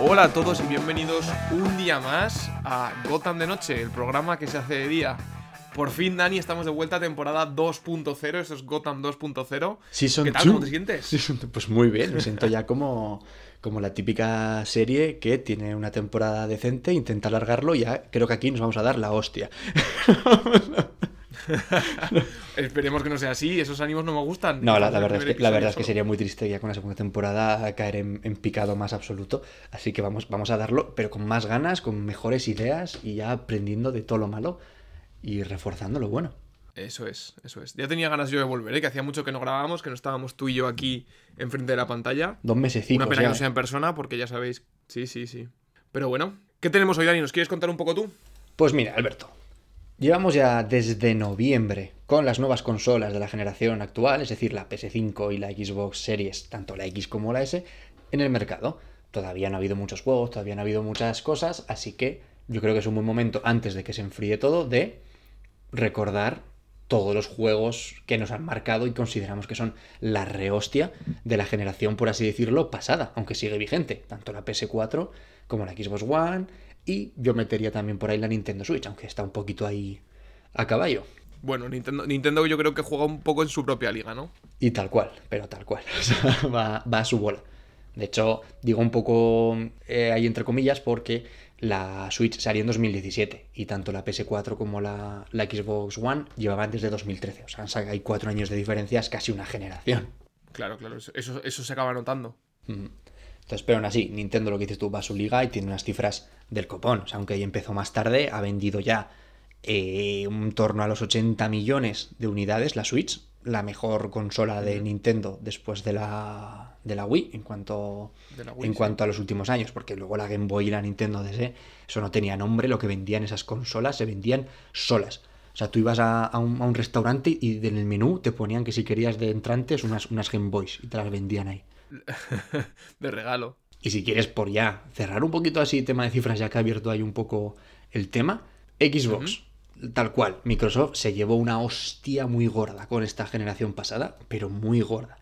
Hola a todos y bienvenidos un día más a Gotham de Noche, el programa que se hace de día. Por fin, Dani, estamos de vuelta a temporada 2.0, eso es Gotham 2.0. Season ¿Qué tal? 2. ¿Cómo te sientes? Pues muy bien, me siento ya como, como la típica serie que tiene una temporada decente, intenta alargarlo y ya creo que aquí nos vamos a dar la hostia. Esperemos que no sea así, esos ánimos no me gustan. No, la, verdad, es que, la verdad es que sería muy triste ya con la segunda temporada caer en, en picado más absoluto. Así que vamos, vamos a darlo, pero con más ganas, con mejores ideas y ya aprendiendo de todo lo malo y reforzando lo bueno. Eso es, eso es. Ya tenía ganas yo de volver, ¿eh? que hacía mucho que no grabábamos, que no estábamos tú y yo aquí enfrente de la pantalla. Dos mesecitos Una pena ya, que no sea en persona, porque ya sabéis. Sí, sí, sí. Pero bueno, ¿qué tenemos hoy, Dani? ¿Nos quieres contar un poco tú? Pues mira, Alberto, llevamos ya desde noviembre con las nuevas consolas de la generación actual, es decir, la PS5 y la Xbox Series, tanto la X como la S, en el mercado. Todavía no ha habido muchos juegos, todavía no ha habido muchas cosas, así que yo creo que es un buen momento, antes de que se enfríe todo, de recordar todos los juegos que nos han marcado y consideramos que son la rehostia de la generación, por así decirlo, pasada, aunque sigue vigente, tanto la PS4 como la Xbox One, y yo metería también por ahí la Nintendo Switch, aunque está un poquito ahí a caballo. Bueno, Nintendo, Nintendo yo creo que juega un poco en su propia liga, ¿no? Y tal cual, pero tal cual. O sea, va, va a su bola. De hecho, digo un poco eh, ahí entre comillas porque la Switch salió en 2017 y tanto la PS4 como la, la Xbox One llevaban desde 2013. O sea, hay cuatro años de diferencia, es casi una generación. Claro, claro, eso, eso, se acaba notando. Entonces, pero aún así, Nintendo lo que dices tú va a su liga y tiene unas cifras del copón. O sea, aunque ella empezó más tarde, ha vendido ya eh, un torno a los 80 millones de unidades la Switch, la mejor consola de Nintendo después de la, de la Wii en cuanto, De la Wii, en sí. cuanto a los últimos años, porque luego la Game Boy y la Nintendo DS, eso no tenía nombre, lo que vendían esas consolas se vendían solas. O sea, tú ibas a, a un, a un restaurante y en el menú te ponían que si querías de entrantes unas, unas Game Boys y te las vendían ahí. de regalo. Y si quieres, por ya cerrar un poquito así tema de cifras, ya que ha abierto ahí un poco el tema, Xbox, tal cual, Microsoft se llevó una hostia muy gorda con esta generación pasada, pero muy gorda.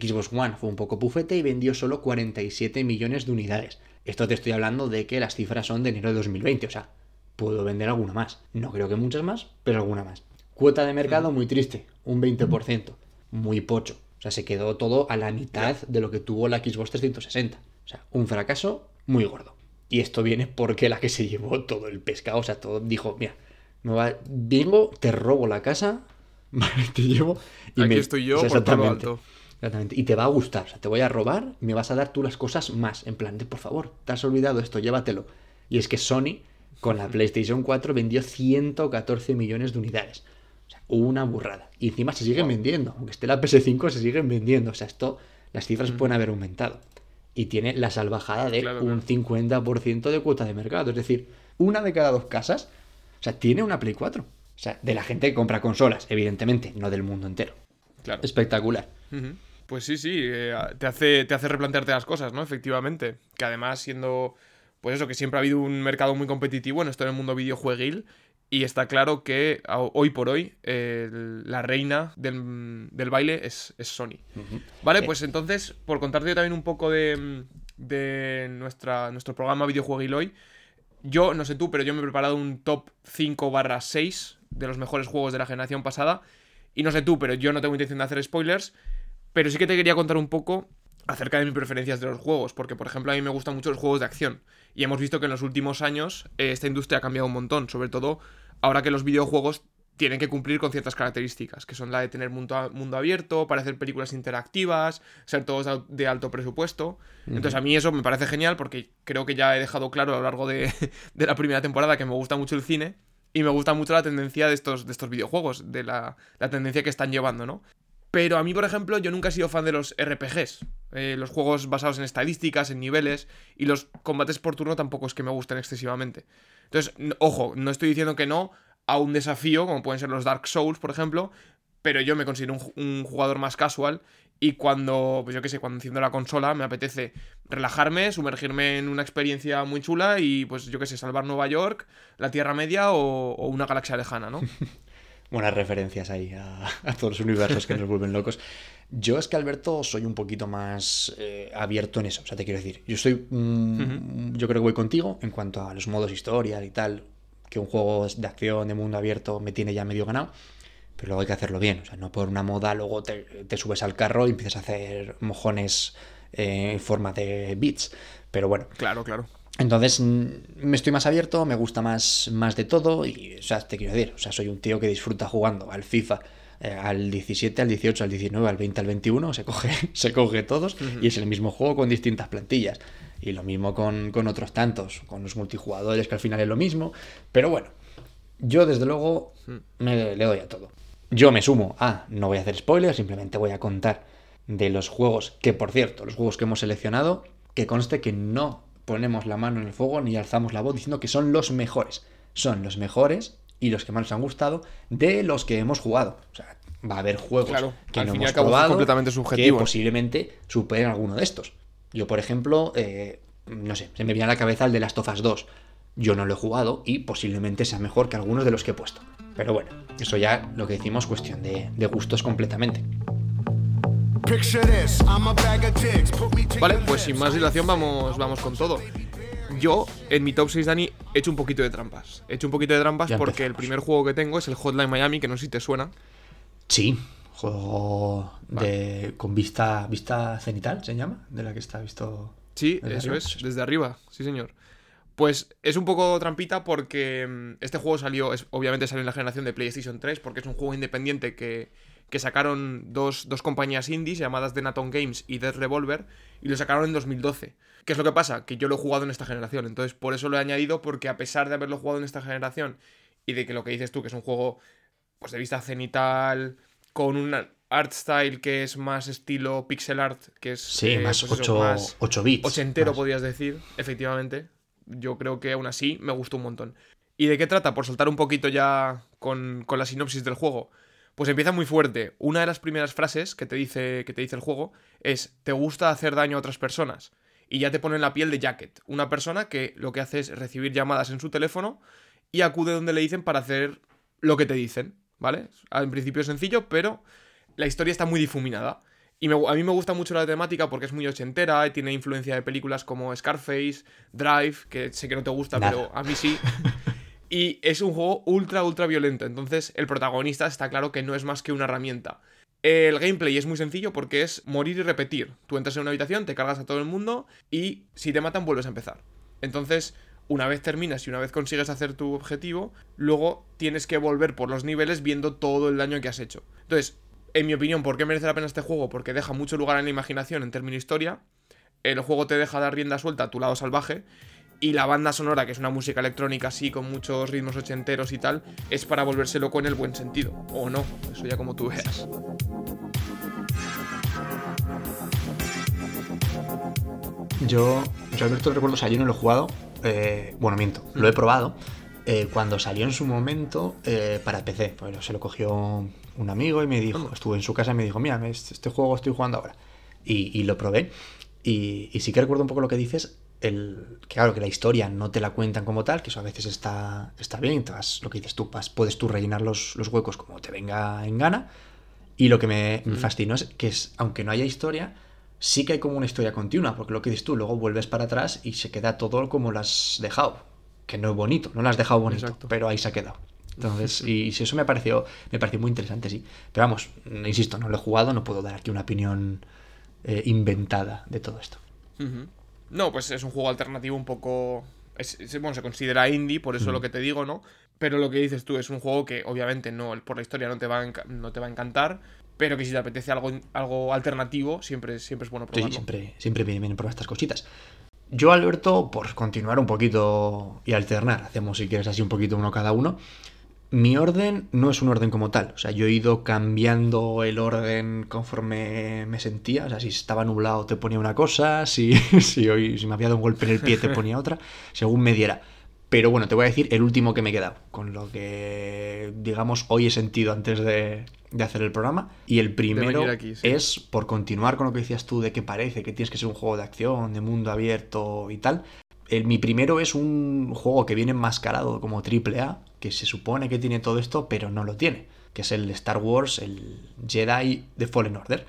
Xbox One fue un poco pufete y vendió solo 47 millones de unidades. Esto te estoy hablando de que las cifras son de enero de 2020, o sea, puedo vender alguna más. No creo que muchas más, pero alguna más. Cuota de mercado muy triste, un 20%, muy pocho. O sea, se quedó todo a la mitad de lo que tuvo la Xbox 360. O sea, un fracaso muy gordo. Y esto viene porque la que se llevó todo el pescado, o sea, todo dijo, mira, me va, vengo, te robo la casa, te llevo y Aquí me- estoy yo o sea, por alto. Exactamente. Y te va a gustar. O sea, te voy a robar, me vas a dar tú las cosas más. En plan, de por favor, te has olvidado esto, llévatelo. Y es que Sony, con la PlayStation 4, vendió 114 millones de unidades. O sea, una burrada. Y encima se siguen vendiendo. Aunque esté la PS5, se siguen vendiendo. O sea, esto, las cifras pueden haber aumentado. Y tiene la salvajada de Claro, un 50% de cuota de mercado. Es decir, una de cada dos casas, o sea, tiene una Play 4. O sea, de la gente que compra consolas, evidentemente, no del mundo entero. Claro. Espectacular. Ujú. Pues sí, sí, eh, te, hace, te hace replantearte las cosas, ¿no? Efectivamente. Que además, siendo, pues eso, que siempre ha habido un mercado muy competitivo en esto del mundo videojueguil. Y está claro que hoy por hoy eh, la reina del, del baile es, es Sony. Vale, pues entonces, por contarte yo también un poco de, de nuestra, nuestro programa Videojueguil hoy, yo, no sé tú, pero yo me he preparado un top 5 barra 6 de los mejores juegos de la generación pasada. Y no sé tú, pero yo no tengo intención de hacer spoilers. Pero sí que te quería contar un poco acerca de mis preferencias de los juegos. Porque, por ejemplo, a mí me gustan mucho los juegos de acción. Y hemos visto que en los últimos años eh, esta industria ha cambiado un montón. Sobre todo ahora que los videojuegos tienen que cumplir con ciertas características, que son la de tener mundo, mundo abierto, para hacer películas interactivas, ser todos de al- de alto presupuesto. Entonces a mí eso me parece genial porque creo que ya he dejado claro a lo largo de, de la primera temporada que me gusta mucho el cine y me gusta mucho la tendencia de estos, de estos videojuegos, de la, la tendencia que están llevando, ¿no? Pero a mí, por ejemplo, yo nunca he sido fan de los RPGs, eh, los juegos basados en estadísticas, en niveles, y los combates por turno tampoco es que me gusten excesivamente. Entonces, ojo, no estoy diciendo que no a un desafío, como pueden ser los Dark Souls, por ejemplo, pero yo me considero un, jugador más casual y cuando, pues yo qué sé, cuando enciendo la consola me apetece relajarme, sumergirme en una experiencia muy chula y pues yo qué sé, salvar Nueva York, la Tierra Media o, una galaxia lejana, ¿no? Buenas referencias ahí a, todos los universos que nos vuelven locos. Yo es que Alberto soy un poquito más eh, abierto en eso, o sea, te quiero decir, yo estoy, mm, yo creo que voy contigo en cuanto a los modos historia y tal, que un juego de acción de mundo abierto me tiene ya medio ganado pero luego hay que hacerlo bien. O sea, no por una moda, luego te, subes al carro y empiezas a hacer mojones eh, en forma de bits. Pero bueno. Claro, claro. Entonces, mm, me estoy más abierto, me gusta más, más de todo y, o sea, te quiero decir, o sea, soy un tío que disfruta jugando al FIFA, eh, al 17, al 18, al 19, al 20, al 21, se coge, se coge todos y es el mismo juego con distintas plantillas. Y lo mismo con, con otros tantos, con los multijugadores, que al final es lo mismo. Pero bueno, yo desde luego me le doy a todo. Yo me sumo a, no voy a hacer spoilers, simplemente voy a contar de los juegos, que por cierto, los juegos que hemos seleccionado, que conste que no ponemos la mano en el fuego ni alzamos la voz diciendo que son los mejores. Son los mejores y los que más nos han gustado de los que hemos jugado. O sea, va a haber juegos que no hemos probado completamente subjetivo. que posiblemente superen alguno de estos. Yo, por ejemplo, eh, no sé, se me viene a la cabeza el de las Tofas 2. Yo no lo he jugado y posiblemente sea mejor que algunos de los que he puesto. Pero bueno, eso ya lo que decimos cuestión de, gustos completamente. Vale, pues sin más dilación vamos, vamos con todo. Yo, en mi top 6, Dani, he hecho un poquito de trampas. He hecho un poquito de trampas porque el primer juego que tengo es el Hotline Miami, que no sé si te suena. Sí, juego de, con vista, vista cenital, se llama, de la que está visto. Sí, eso es, desde arriba, sí señor. Pues es un poco trampita porque mm, este juego salió, obviamente salió en la generación de PlayStation 3 porque es un juego independiente que, sacaron dos, compañías indies llamadas Denaton Games y Dead Revolver y lo sacaron en 2012. ¿Qué es lo que pasa? Que yo lo he jugado en esta generación, entonces por eso lo he añadido porque a pesar de haberlo jugado en esta generación y de que lo que dices tú, que es un juego pues de vista cenital, con un art style que es más estilo pixel art, que es... Sí, eh, más, 8, pues bits. Ochentero podrías decir, efectivamente yo creo que aún así me gustó un montón. ¿Y de qué trata? Por soltar un poquito ya con, la sinopsis del juego. Pues empieza muy fuerte. Una de las primeras frases que te, dice, que te dice el juego es, ¿te gusta hacer daño a otras personas? Y ya te pone en la piel de Jacket, una persona que lo que hace es recibir llamadas en su teléfono y acude donde le dicen para hacer lo que te dicen, ¿vale? En principio es sencillo, pero la historia está muy difuminada. Y a mí me gusta mucho la temática porque es muy ochentera y tiene influencia de películas como Scarface, Drive, que sé que no te gusta, pero a mí sí. y es un juego ultra, ultra violento. Entonces el protagonista está claro que no es más que una herramienta. El gameplay es muy sencillo porque es morir y repetir. Tú entras en una habitación, te cargas a todo el mundo y si te matan vuelves a empezar. Entonces, una vez terminas y una vez consigues hacer tu objetivo, luego tienes que volver por los niveles viendo todo el daño que has hecho. Entonces, en mi opinión, ¿por qué merece la pena este juego? Porque deja mucho lugar a la imaginación en términos de historia. El juego te deja dar rienda suelta a tu lado salvaje. Y la banda sonora, que es una música electrónica así, con muchos ritmos ochenteros y tal, es para volverse loco en el buen sentido. O no, eso ya como tú veas. Yo, yo Alberto recuerdo, o sea, yo no lo he jugado. Eh, bueno, miento, lo he probado. Eh, cuando salió en su momento eh, para PC. Pues se lo cogió un amigo y me dijo, estuve en su casa y me dijo, mira, este, este juego estoy jugando ahora. Y, lo probé. Y, sí que recuerdo un poco lo que dices, el, claro, que la historia no te la cuentan como tal, que eso a veces está, está bien, lo que dices tú, puedes tú rellenar los, huecos como te venga en gana. Y lo que me, me, fascinó es que es, aunque no haya historia, sí que hay como una historia continua, porque lo que dices tú, luego vuelves para atrás y se queda todo como lo has dejado que no es bonito, no lo has dejado bonito, pero ahí se ha quedado. Entonces, y, si eso me pareció, me pareció muy interesante, sí. Pero vamos, insisto, no lo he jugado, no puedo dar aquí una opinión eh, inventada de todo esto. No, pues es un juego alternativo un poco... bueno, se considera indie, por eso lo que te digo, ¿no? Pero lo que dices tú es un juego que obviamente no, por la historia no te va a, no te va a encantar, pero que si te apetece algo, algo alternativo, siempre, siempre es bueno probarlo. Sí, siempre, siempre vienen probar estas cositas. Yo, Alberto, por continuar un poquito y alternar, hacemos si quieres así un poquito uno cada uno. Mi orden no es un orden como tal, o sea, yo he ido cambiando el orden conforme me sentía, o sea, si estaba nublado te ponía una cosa, si, si, hoy, si me había dado un golpe en el pie te ponía otra, según me diera. Pero bueno, te voy a decir el último que me he quedado, con lo que, digamos, hoy he sentido antes de, de hacer el programa. Y el primero aquí, sí. es, por continuar con lo que decías tú, de que parece que tienes que ser un juego de acción, de mundo abierto y tal. El, mi primero es un juego que viene enmascarado como AAA, que se supone que tiene todo esto, pero no lo tiene, que es el Star Wars, el Jedi de Fallen Order.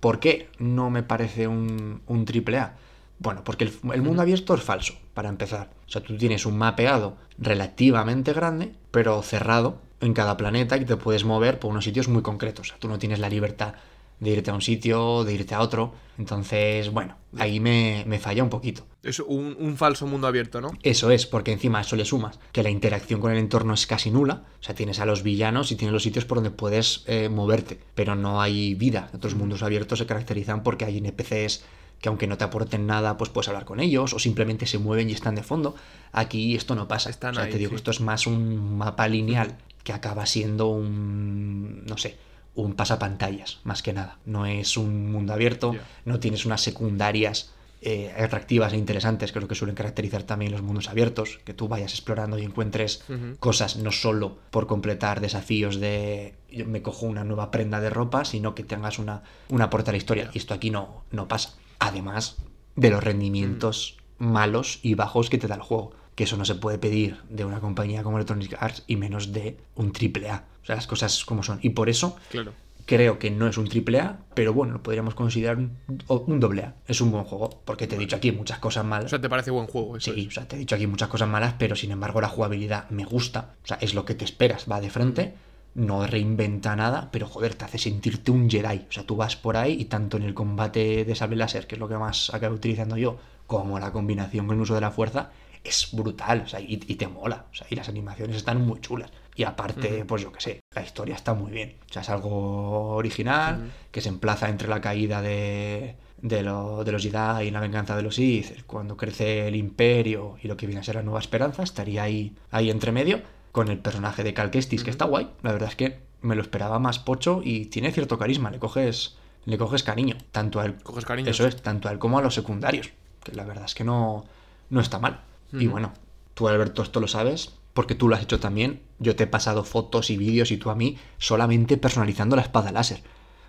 ¿Por qué no me parece un, un AAA? Bueno, porque el, el, mundo abierto es falso, para empezar. O sea, tú tienes un mapeado relativamente grande, pero cerrado en cada planeta y te puedes mover por unos sitios muy concretos. O sea, tú no tienes la libertad de irte a un sitio, de irte a otro. Entonces, bueno, ahí me, me falla un poquito. Es un, un, falso mundo abierto, ¿no? Eso es, porque encima a eso le sumas que la interacción con el entorno es casi nula. O sea, tienes a los villanos y tienes los sitios por donde puedes eh, moverte, pero no hay vida. Otros mundos abiertos se caracterizan porque hay NPCs que aunque no te aporten nada, pues puedes hablar con ellos o simplemente se mueven y están de fondo. Aquí esto no pasa. Están o sea, ahí, te digo, sí. esto es más un mapa lineal que acaba siendo un, no sé, un pasapantallas, más que nada. No es un mundo abierto, Yeah. no tienes unas secundarias eh, atractivas e interesantes, creo que suelen caracterizar también los mundos abiertos, que tú vayas explorando y encuentres cosas no solo por completar desafíos de yo me cojo una nueva prenda de ropa, sino que tengas una, una aporte a la historia. Yeah. Y esto aquí no, no pasa. Además de los rendimientos malos y bajos que te da el juego. Que eso no se puede pedir de una compañía como Electronic Arts y menos de un AAA. O sea, las cosas como son. Y por eso Claro. creo que no es un AAA, pero bueno, lo podríamos considerar un, un AA. Es un buen juego, porque te he dicho aquí muchas cosas malas. O sea, ¿te parece buen juego? Eso Sí, es. o sea, te he dicho aquí muchas cosas malas, pero sin embargo la jugabilidad me gusta. O sea, es lo que te esperas, va de frente, no reinventa nada, pero joder, te hace sentirte un Jedi. O sea, tú vas por ahí y tanto en el combate de sable láser, que es lo que más acabo utilizando yo, como la combinación con el uso de la fuerza, es brutal. O sea, y, y te mola. O sea, y las animaciones están muy chulas. Y aparte, pues yo qué sé, la historia está muy bien. O sea, es algo original, que se emplaza entre la caída de, de, lo- de los Jedi y la venganza de los Sith, cuando crece el imperio y lo que viene a ser la nueva esperanza, estaría ahí, ahí entre medio, con el personaje de Cal Kestis, que está guay. La verdad es que me lo esperaba más pocho y tiene cierto carisma, le coges, le coges cariño, tanto a él, Coges cariño. eso es, tanto a él como a los secundarios, que la verdad es que no, no está mal. Y bueno, tú Alberto esto lo sabes, porque tú lo has hecho también. Yo te he pasado fotos y vídeos y tú a mí solamente personalizando la espada láser.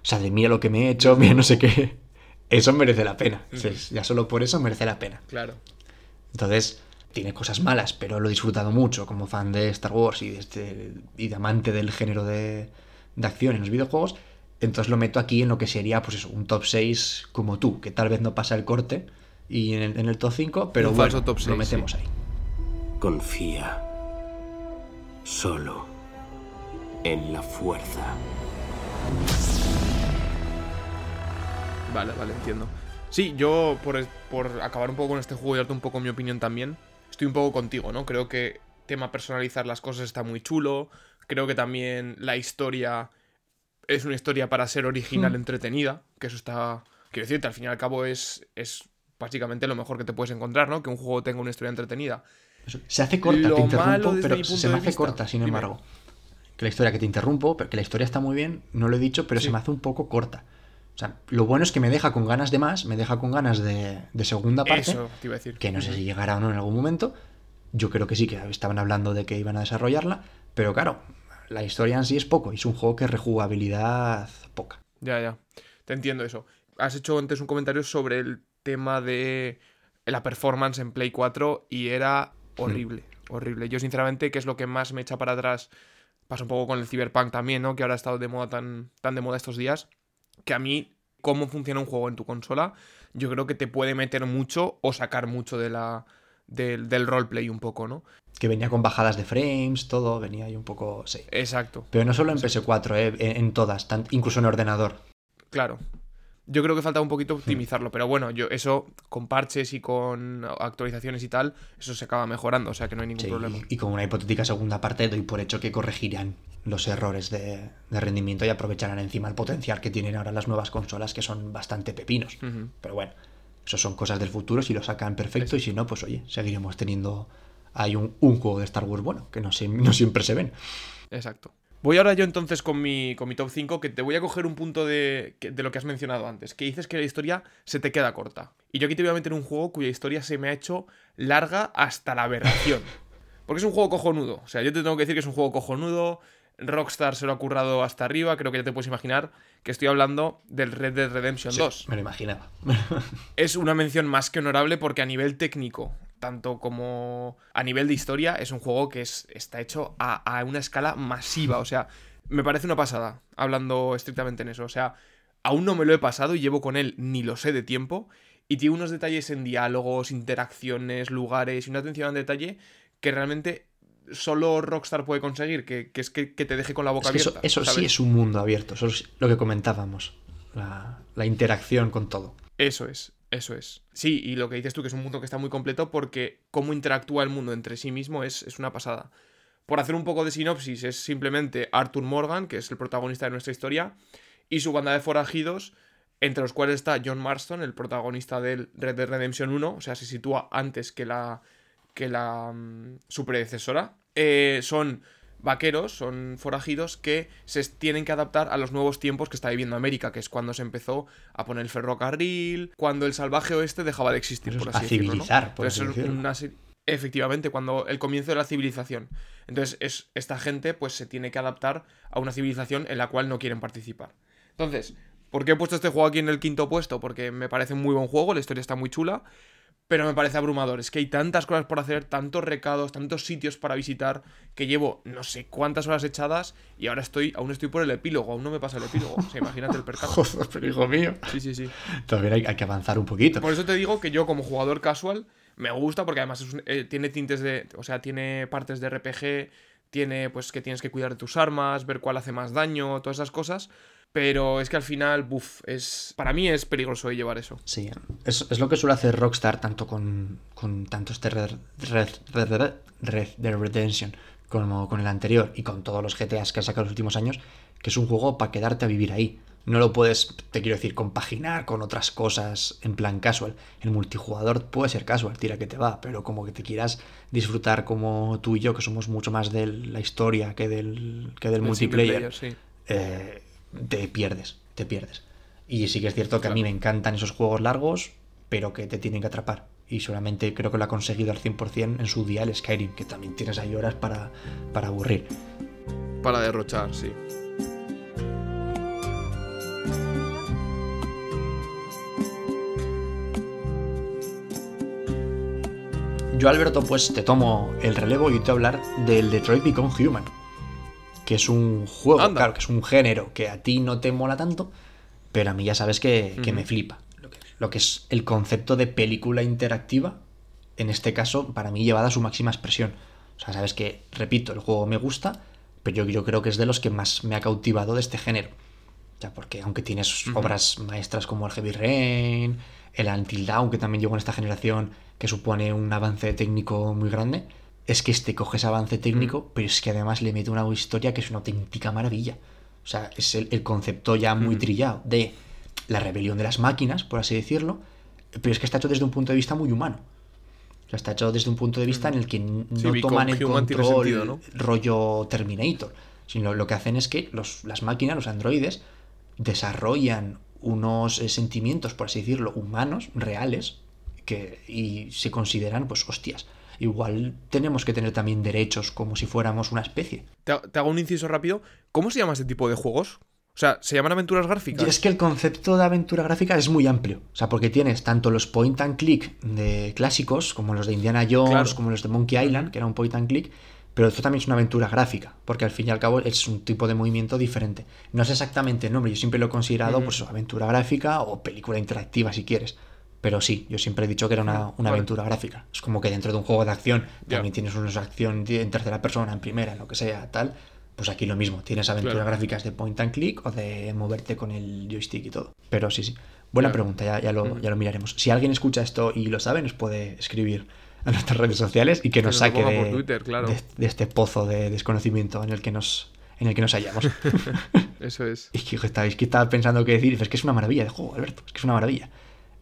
O sea, de mira lo que me he hecho, mira no sé qué. Eso merece la pena. Ya solo por eso merece la pena. Claro. Entonces, tiene cosas malas, pero lo he disfrutado mucho como fan de Star Wars y de, este, y de amante del género de, de acción en los videojuegos. Entonces lo meto aquí en lo que sería, pues eso, un top 6 como tú, que tal vez no pasa el corte y en el, en el top 5, pero Un bueno, falso top lo 6, metemos sí. ahí. Confía solo en la fuerza. Vale, vale, entiendo. Sí, yo, por, por acabar un poco con este juego y darte un poco mi opinión también, estoy un poco contigo, ¿no? Creo que tema personalizar las cosas está muy chulo. Creo que también la historia es una historia para ser original, Hmm. entretenida. Que eso está. Quiero decirte, al fin y al cabo es, es básicamente lo mejor que te puedes encontrar, ¿no? Que un juego tenga una historia entretenida. Se hace corta, Lo te interrumpo, pero se me hace vista- corta, sin dime. embargo. Que la historia que te interrumpo, pero que la historia está muy bien, no lo he dicho, pero Sí. se me hace un poco corta. O sea, lo bueno es que me deja con ganas de más, me deja con ganas de, de segunda parte, Eso te iba a decir. que no sé si llegará o no en algún momento. Yo creo que sí, que estaban hablando de que iban a desarrollarla, pero claro, la historia en sí es poco, y es un juego que rejugabilidad poca. Ya, ya. Te entiendo eso. Has hecho antes un comentario sobre el tema de la performance en Play 4 y era horrible, horrible. Yo, sinceramente, que es lo que más me echa para atrás, pasa un poco con el Cyberpunk también, ¿no? Que ahora ha estado de moda tan, tan de moda estos días, que a mí, cómo funciona un juego en tu consola, yo creo que te puede meter mucho o sacar mucho de la, del, del roleplay un poco, ¿no? Que venía con bajadas de frames, todo, venía ahí un poco... Sí. Exacto. Pero no solo en PS4, eh, en, en todas, tan- incluso en ordenador. Claro. Yo creo que falta un poquito optimizarlo, pero bueno, yo eso con parches y con actualizaciones y tal, eso se acaba mejorando, o sea que no hay ningún Sí, problema. y con una hipotética segunda parte doy por hecho que corregirán los errores de, de rendimiento y aprovecharán encima el potencial que tienen ahora las nuevas consolas que son bastante pepinos. Pero bueno, eso son cosas del futuro, si lo sacan perfecto y si no, pues oye, seguiremos teniendo hay un, un juego de Star Wars bueno, que no, se- no siempre se ven. Exacto. Voy ahora yo entonces con mi, con mi top 5, que te voy a coger un punto de, de lo que has mencionado antes, que dices que la historia se te queda corta. Y yo aquí te voy a meter un juego cuya historia se me ha hecho larga hasta la aberración. Porque es un juego cojonudo. O sea, yo te tengo que decir que es un juego cojonudo. Rockstar se lo ha currado hasta arriba. Creo que ya te puedes imaginar que estoy hablando del Red Dead Redemption 2. Me lo imaginaba. es una mención más que honorable porque a nivel técnico, tanto como a nivel de historia, es un juego que es, está hecho a, a una escala masiva. O sea, me parece una pasada, hablando estrictamente en eso. O sea, aún no me lo he pasado y llevo con él ni lo sé de tiempo. Y tiene unos detalles en diálogos, interacciones, lugares y una atención al detalle que realmente solo Rockstar puede conseguir, que, es que, te deje con la boca abierta. Eso, sí es un mundo abierto, eso es lo que comentábamos, la, la, interacción con todo. Eso es, eso es. Sí, y lo que dices tú, que es un mundo que está muy completo porque cómo interactúa el mundo entre sí mismo es, es una pasada. Por hacer un poco de sinopsis, es simplemente Arthur Morgan, que es el protagonista de nuestra historia, y su banda de forajidos, entre los cuales está John Marston, el protagonista del Red Dead Redemption 1, o sea, se sitúa antes que la que la mm, su predecesora. Eh, son vaqueros, son forajidos que se tienen que adaptar a los nuevos tiempos que está viviendo América, que es cuando se empezó a poner el ferrocarril, cuando el salvaje oeste dejaba de existir, por así decirlo. Efectivamente, cuando el comienzo de la civilización. Entonces, es, esta gente pues se tiene que adaptar a una civilización en la cual no quieren participar. Entonces, ¿por qué he puesto este juego aquí en el quinto puesto? Porque me parece un muy buen juego, la historia está muy chula, pero me parece abrumador. Es que hay tantas cosas por hacer, tantos recados, tantos sitios para visitar, que llevo no sé cuántas horas echadas y ahora estoy, aún estoy por el epílogo, aún no me pasa el epílogo. O sea, imagínate el. Joder, pero hijo mío. Sí, sí, sí. Todavía hay, que avanzar un poquito. Por eso te digo que yo, como jugador casual, me gusta porque además eh, tiene tintes de. O sea, tiene partes de RPG, tiene pues que tienes que cuidar de tus armas, ver cuál hace más daño, todas esas cosas. Pero es que al final, buf, es. Para mí es peligroso llevar eso. Sí, es, lo que suele hacer Rockstar tanto con, con tanto este Red, Red, Red, Red Dead Redemption como con el anterior y con todos los GTAs que ha sacado en los últimos años, que es un juego para quedarte a vivir ahí. No lo puedes, te quiero decir, compaginar con otras cosas en plan casual. El multijugador puede ser casual, tira que te va, pero como que te quieras disfrutar como tú y yo, que somos mucho más de la historia que del, que del multiplayer. sí. eh, te pierdes, te pierdes. Y sí que es cierto que a mí me encantan esos juegos largos, pero que te tienen que atrapar. Y solamente creo que lo ha conseguido al 100% en su día el Skyrim, que también tienes ahí horas para, para aburrir. Para derrochar, sí. Yo, Alberto, pues te tomo el relevo y te voy a hablar del Detroit Become Human que es un juego, claro, que es un género que a ti no te mola tanto, pero a mí ya sabes que, me flipa. Lo que, es, el concepto de película interactiva, en este caso, para mí llevada a su máxima expresión. O sea, sabes que, repito, el juego me gusta, pero yo, creo que es de los que más me ha cautivado de este género. Ya, porque aunque tienes obras maestras como el Heavy Rain, el Until Dawn, que también llegó en esta generación, que supone un avance técnico muy grande, es que este coge ese avance técnico, mm. pero es que además le mete una historia que es una auténtica maravilla. O sea, es el, concepto ya muy mm. trillado de la rebelión de las máquinas, por así decirlo, pero es que está hecho desde un punto de vista muy humano. O sea, está hecho desde un punto de vista en el que no toman el control rollo Terminator, sino lo que hacen es que los, las máquinas, los androides, desarrollan unos eh, sentimientos, por así decirlo, humanos, reales, que, y se consideran, pues, hostias igual tenemos que tener también derechos como si fuéramos una especie. Te, hago un inciso rápido. ¿Cómo se llama este tipo de juegos? O sea, ¿se llaman aventuras gráficas? Y es que el concepto de aventura gráfica es muy amplio. O sea, porque tienes tanto los point and click de clásicos, como los de Indiana Jones, como los de Monkey Island, que era un point and click, pero esto también es una aventura gráfica, porque al fin y al cabo es un tipo de movimiento diferente. No es exactamente el nombre, yo siempre lo he considerado, pues, aventura gráfica o película interactiva, si quieres. Pero sí, yo siempre he dicho que era una, aventura gráfica. Es como que dentro de un juego de acción también tienes una acción en tercera persona, en primera, en lo que sea, tal. Pues aquí lo mismo, tienes aventuras gráficas de point and click o de moverte con el joystick y todo. Pero sí, sí. Buena pregunta, ya, ya, lo, mm. ya lo miraremos. Si alguien escucha esto y lo sabe, nos puede escribir a nuestras redes sociales y que, nos saque de, este pozo de desconocimiento en el que nos, en el que nos hallamos. Eso es. Y que, es que estaba pensando qué decir, es que es una maravilla de juego, Alberto, es que es una maravilla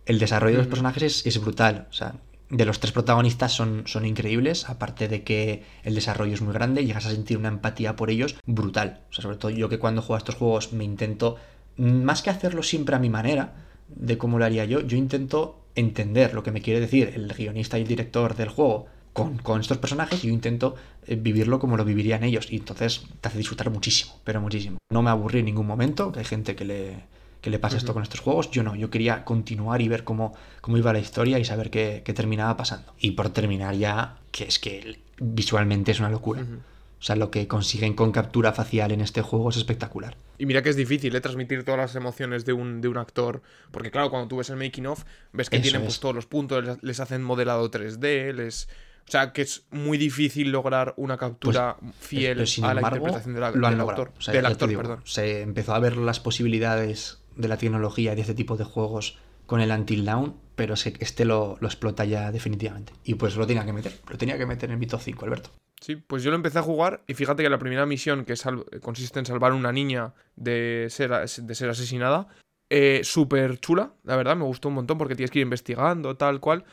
el desarrollo de los personajes es, brutal. O sea, de los tres protagonistas son, son increíbles, aparte de que el desarrollo es muy grande, llegas a sentir una empatía por ellos brutal. O sea, sobre todo yo que cuando juego a estos juegos me intento, más que hacerlo siempre a mi manera, de cómo lo haría yo, yo intento entender lo que me quiere decir el guionista y el director del juego con, con estos personajes y yo intento eh, vivirlo como lo vivirían ellos. Y entonces te hace disfrutar muchísimo, pero muchísimo. No me aburrí en ningún momento, que hay gente que le, que le pasa esto con estos juegos. Yo no, yo quería continuar y ver cómo, cómo iba la historia y saber qué, qué terminaba pasando. Y por terminar ya, que es que visualmente es una locura. O sea, lo que consiguen con captura facial en este juego es espectacular. Y mira que es difícil ¿eh? transmitir todas las emociones de un, de un actor. Porque claro, cuando tú ves el making of, ves que Eso tienen es. pues, todos los puntos, les, les hacen modelado 3D, les. O sea, que es muy difícil lograr una captura fiel Pero, sin a la embargo, interpretación de la- lo han del logrado. O sea, del actor, digo, perdón. Se empezó a ver las posibilidades de la tecnología y de este tipo de juegos con el Until Dawn, pero se- este lo, lo explota ya definitivamente. Y pues lo tenía que meter, lo tenía que meter en mi top 5, Alberto. Sí, pues yo lo empecé a jugar y fíjate que la primera misión, que consiste en salvar a una niña de ser, as- de ser asesinada, eh, súper chula, la verdad, me gustó un montón porque tienes que ir investigando, tal cual.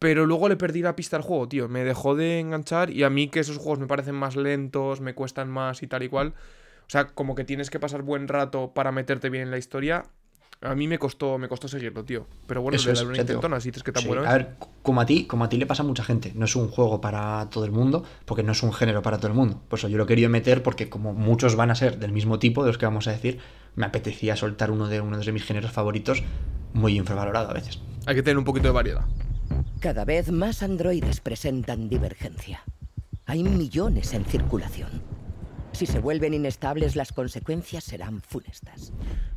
Pero luego le perdí la pista al juego, tío. Me dejó de enganchar y a mí que esos juegos me parecen más lentos, me cuestan más y tal y cual. O sea, como que tienes que pasar buen rato para meterte bien en la historia. A mí me costó, me costó seguirlo, tío. Pero bueno, Eso le es, una intentona si dices que tan Sí, bueno es. A ver, como a ti, como a ti le pasa a mucha gente. No es un juego para todo el mundo, porque no es un género para todo el mundo. Por eso yo lo he querido meter porque como muchos van a ser del mismo tipo de los que vamos a decir, me apetecía soltar uno de uno de mis géneros favoritos, muy infravalorado a veces. Hay que tener un poquito de variedad. Cada vez más androides presentan divergencia. Hay millones en circulación. Si se vuelven inestables, las consecuencias serán funestas.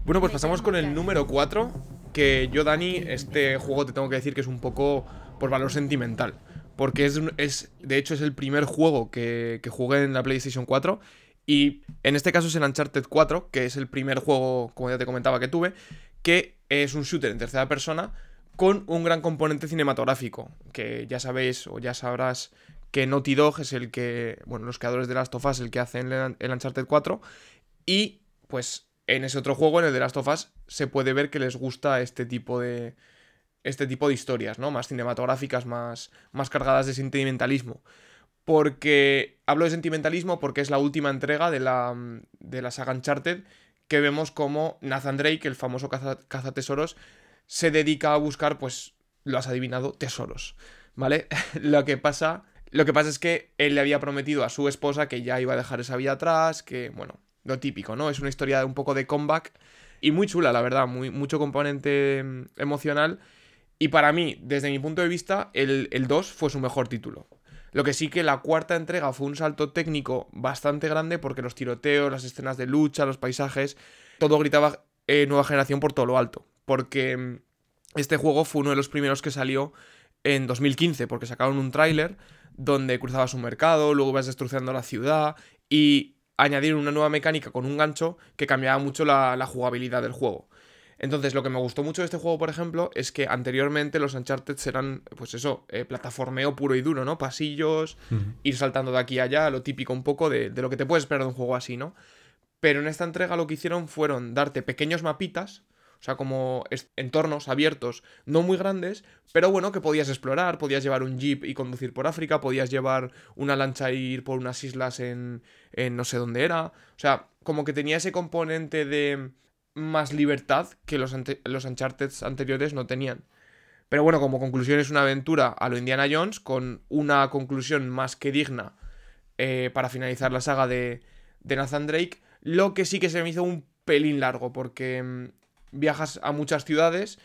Bueno, pues pasamos con el número 4, que yo, Dani, este juego te tengo que decir que es un poco por valor sentimental. Porque es, es de hecho, es el primer juego que, que jugué en la PlayStation 4. Y en este caso es el Uncharted 4, que es el primer juego, como ya te comentaba, que tuve, que es un shooter en tercera persona con un gran componente cinematográfico. Que ya sabéis o ya sabrás que Naughty Dog es el que, bueno, los creadores de Last of Us, el que hacen el, el Uncharted 4. Y pues en ese otro juego, en el de Last of Us, se puede ver que les gusta este tipo de. Este tipo de historias, ¿no? Más cinematográficas, más, más cargadas de sentimentalismo. Porque. Hablo de sentimentalismo porque es la última entrega de la, de la saga Uncharted. Que vemos como Nathan Drake, el famoso caza, cazatesoros, se dedica a buscar, pues. Lo has adivinado, tesoros. ¿Vale? lo que pasa. Lo que pasa es que él le había prometido a su esposa que ya iba a dejar esa vida atrás, que, bueno, lo típico, ¿no? Es una historia de un poco de comeback y muy chula, la verdad, muy, mucho componente mm, emocional. Y para mí, desde mi punto de vista, el, el 2 fue su mejor título. Lo que sí que la cuarta entrega fue un salto técnico bastante grande porque los tiroteos, las escenas de lucha, los paisajes, todo gritaba eh, nueva generación por todo lo alto. Porque mm, este juego fue uno de los primeros que salió en 2015, porque sacaron un tráiler donde cruzabas un mercado, luego ibas destrozando la ciudad y añadieron una nueva mecánica con un gancho que cambiaba mucho la, la jugabilidad del juego. Entonces, lo que me gustó mucho de este juego, por ejemplo, es que anteriormente los Uncharted eran, pues eso, eh, plataformeo puro y duro, ¿no? Pasillos, ir saltando de aquí a allá, lo típico un poco de, de lo que te puedes esperar de un juego así, ¿no? Pero en esta entrega lo que hicieron fueron darte pequeños mapitas, o sea, como entornos abiertos, no muy grandes, pero bueno, que podías explorar, podías llevar un jeep y conducir por África, podías llevar una lancha e ir por unas islas en, en no sé dónde era. O sea, como que tenía ese componente de más libertad que los, los Uncharted anteriores no tenían. Pero bueno, como conclusión es una aventura a lo Indiana Jones, con una conclusión más que digna eh, para finalizar la saga de, de Nathan Drake. Lo que sí que se me hizo un pelín largo, porque mm, viajas a muchas ciudades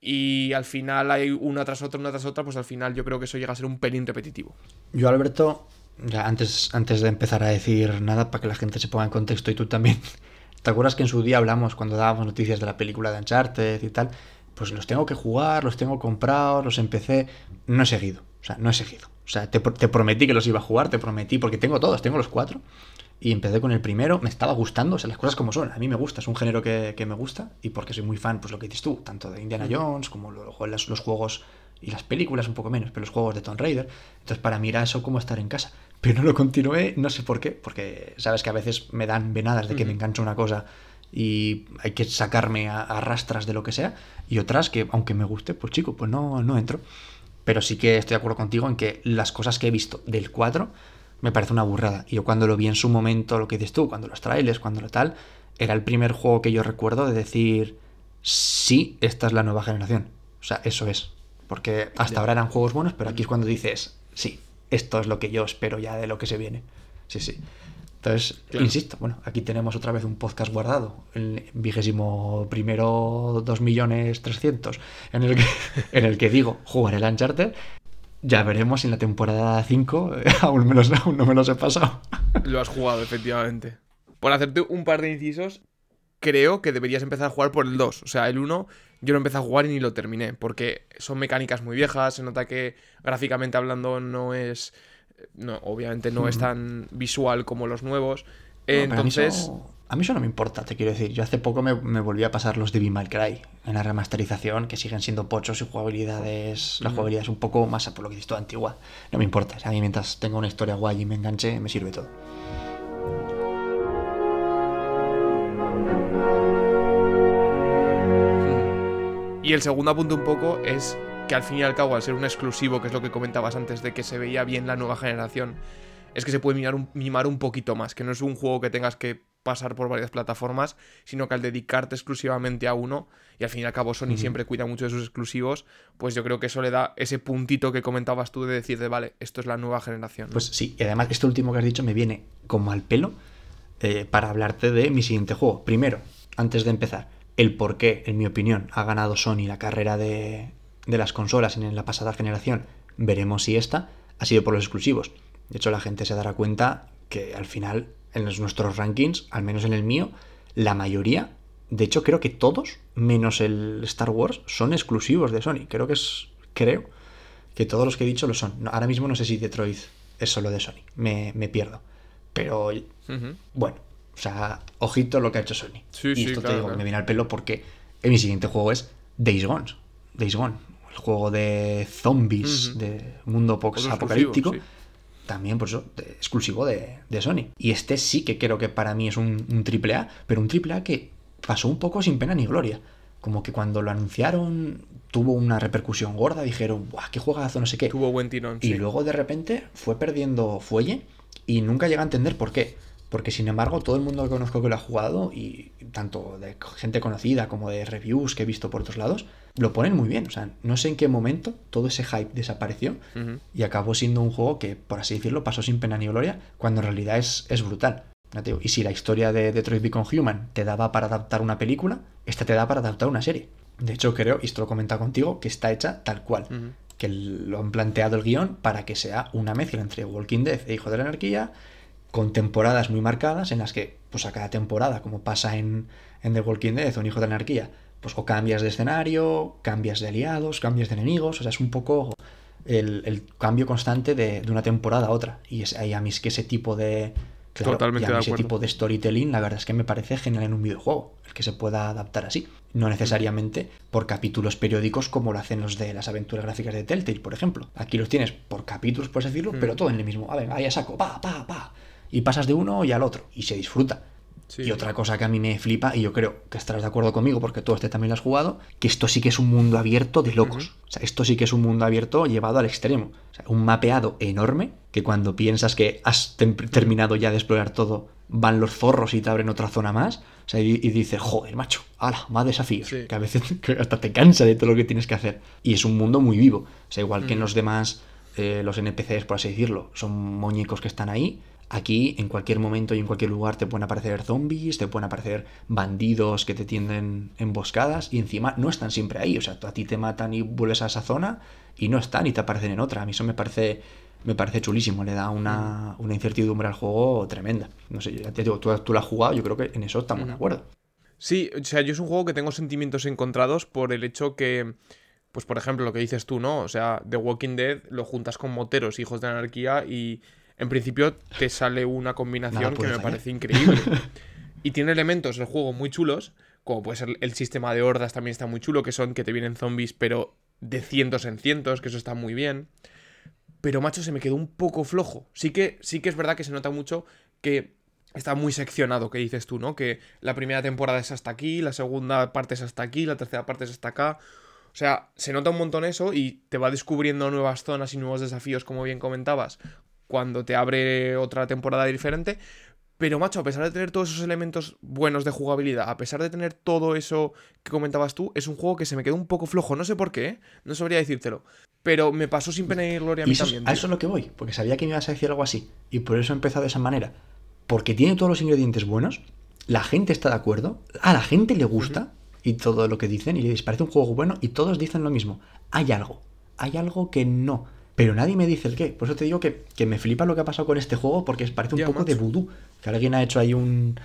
y al final hay una tras otra, una tras otra, pues al final yo creo que eso llega a ser un pelín repetitivo. Yo, Alberto, ya antes, antes de empezar a decir nada, para que la gente se ponga en contexto y tú también, ¿te acuerdas que en su día hablamos cuando dábamos noticias de la película de Uncharted y tal? Pues los tengo que jugar, los tengo comprados, los empecé. No he seguido, o sea, no he seguido. O sea, te, te prometí que los iba a jugar, te prometí, porque tengo todos, tengo los cuatro. Y empecé con el primero, me estaba gustando, o sea, las cosas como son. A mí me gusta, es un género que, que me gusta y porque soy muy fan, pues lo que dices tú, tanto de Indiana Jones como lo- los, los juegos y las películas un poco menos, pero los juegos de Tomb Raider. Entonces para mí era eso como estar en casa. Pero no lo continué, no sé por qué, porque sabes que a veces me dan venadas de que me engancho una cosa y hay que sacarme a, a rastras de lo que sea, y otras que aunque me guste, pues chico, pues no, no entro. Pero sí que estoy de acuerdo contigo en que las cosas que he visto del 4 me parece una burrada. Y yo cuando lo vi en su momento, lo que dices tú, cuando los trailers, cuando lo tal, era el primer juego que yo recuerdo de decir, sí, esta es la nueva generación. O sea, eso es. Porque hasta ahora eran juegos buenos, pero aquí es cuando dices, sí, esto es lo que yo espero ya de lo que se viene. Sí, sí. Entonces, insisto, bueno, aquí tenemos otra vez un podcast guardado, el vigésimo primero 2.300.000, en el que, en el que digo, jugaré el Uncharted, ya veremos en la temporada 5 aún, me aún no me los he pasado. Lo has jugado, efectivamente. Por hacerte un par de incisos, creo que deberías empezar a jugar por el 2. O sea, el 1 yo lo empecé a jugar y ni lo terminé, porque son mecánicas muy viejas, se nota que gráficamente hablando no es... No, obviamente no es tan visual como los nuevos. Entonces... A mí, eso, no me importa, te quiero decir. Yo hace poco me, volví a pasar los de Be Cry en la remasterización, que siguen siendo pochos y jugabilidades. La jugabilidad es un poco más, por lo que dices antigua. No me importa. a mí mientras tenga una historia guay y me enganche, me sirve todo. Y el segundo apunto un poco es que al fin y al cabo, al ser un exclusivo, que es lo que comentabas antes de que se veía bien la nueva generación, es que se puede mimar un, mimar un poquito más, que no es un juego que tengas que pasar por varias plataformas, sino que al dedicarte exclusivamente a uno, y al fin y al cabo Sony siempre cuida mucho de sus exclusivos, pues yo creo que eso le da ese puntito que comentabas tú de decir de, vale, esto es la nueva generación. Pues sí, y además esto último que has dicho me viene como al pelo eh, para hablarte de mi siguiente juego. Primero, antes de empezar, el por qué, en mi opinión, ha ganado Sony la carrera de, las consolas en la pasada generación, veremos si esta ha sido por los exclusivos. De hecho, la gente se dará cuenta que al final, en nuestros rankings, al menos en el mío, la mayoría, de hecho creo que todos, menos el Star Wars, son exclusivos de Sony. Creo que es, creo que todos los que he dicho lo son. ahora mismo no sé si Detroit es solo de Sony, me, pierdo. Pero bueno, o sea, ojito lo que ha hecho Sony. y esto te digo, me viene al pelo porque mi siguiente juego es Days Gone. Days Gone, el juego de zombies, de mundo apocalíptico. También, por eso, exclusivo de, Sony. Y este sí que creo que para mí es un, triple A, pero un triple A que pasó un poco sin pena ni gloria. Como que cuando lo anunciaron tuvo una repercusión gorda, dijeron, ¡buah, qué juegazo, no sé qué! Tuvo buen tirón. Y luego de repente fue perdiendo fuelle y nunca llega a entender por qué. Porque sin embargo, todo el mundo que conozco que lo ha jugado, y tanto de gente conocida como de reviews que he visto por otros lados, lo ponen muy bien. O sea, no sé en qué momento todo ese hype desapareció y acabó siendo un juego que, por así decirlo, pasó sin pena ni gloria, cuando en realidad es, es brutal. Y si la historia de Detroit Become Human te daba para adaptar una película, esta te da para adaptar una serie. De hecho, creo, y esto lo comenta contigo, que está hecha tal cual. Que lo han planteado el guion para que sea una mezcla entre Walking Dead e Hijo de la Anarquía, con temporadas muy marcadas en las que, pues a cada temporada, como pasa en, en The Walking Dead o en Hijo de Anarquía, pues o cambias de escenario, cambias de aliados, cambias de enemigos, o sea, es un poco el, cambio constante de, una temporada a otra. Y es, ahí a mí es que ese tipo de... Totalmente ese tipo de storytelling, la verdad es que me parece genial en un videojuego, el que se pueda adaptar así. No necesariamente por capítulos periódicos como lo hacen los de las aventuras gráficas de Telltale, por ejemplo. Aquí los tienes por capítulos, por decirlo, mm. pero todo en el mismo. A ver, ahí a saco, pa, pa, pa y pasas de uno y al otro y se disfruta. Y otra cosa que a mí me flipa, y yo creo que estarás de acuerdo conmigo porque tú este también lo has jugado, que esto sí que es un mundo abierto de locos. O sea, esto sí que es un mundo abierto llevado al extremo. O sea, un mapeado enorme que cuando piensas que has terminado ya de explorar todo, van los zorros y te abren otra zona más. O sea, y, dices, joder, macho, ala, más desafíos. Que a veces hasta te cansa de todo lo que tienes que hacer. Y es un mundo muy vivo. O sea, igual que en los demás, eh, los NPCs, por así decirlo, son muñecos que están ahí Aquí, en cualquier momento y en cualquier lugar, te pueden aparecer zombies, te pueden aparecer bandidos que te tienden emboscadas y encima no están siempre ahí. O sea, a ti te matan y vuelves a esa zona y no están y te aparecen en otra. A mí eso me parece, me parece chulísimo, le da una, incertidumbre al juego tremenda. No sé, ya te digo, tú, tú lo has jugado, yo creo que en eso estamos de acuerdo. Sí, o sea, yo es un juego que tengo sentimientos encontrados por el hecho que, pues por ejemplo, lo que dices tú, ¿no? O sea, The Walking Dead lo juntas con Moteros, Hijos de Anarquía y en principio te sale una combinación que me parece increíble. y tiene elementos el juego muy chulos, como puede ser el sistema de hordas también está muy chulo, que son que te vienen zombies pero de cientos en cientos, que eso está muy bien. Pero macho, se me quedó un poco flojo. Sí que, sí que es verdad que se nota mucho que está muy seccionado, que dices tú, ¿no? Que la primera temporada es hasta aquí, la segunda parte es hasta aquí, la tercera parte es hasta acá. O sea, se nota un montón eso y te va descubriendo nuevas zonas y nuevos desafíos, como bien comentabas, cuando te abre otra temporada diferente. Pero, macho, a pesar de tener todos esos elementos buenos de jugabilidad, a pesar de tener todo eso que comentabas tú, es un juego que se me quedó un poco flojo. No sé por qué, ¿eh? no sabría decírtelo. pero me pasó sin pena y gloria a mí eso también. a eso es lo que voy, porque sabía que me ibas a decir algo así. Y por eso he empezado de esa manera. Porque tiene todos los ingredientes buenos, la gente está de acuerdo, a la gente le gusta y todo lo que dicen, y les parece un juego bueno, y todos dicen lo mismo. Hay algo, hay algo que no. Pero nadie me dice el qué. Por eso te digo que, que me flipa lo que ha pasado con este juego, porque parece un Ya, poco de vudú. Que alguien ha hecho ahí un,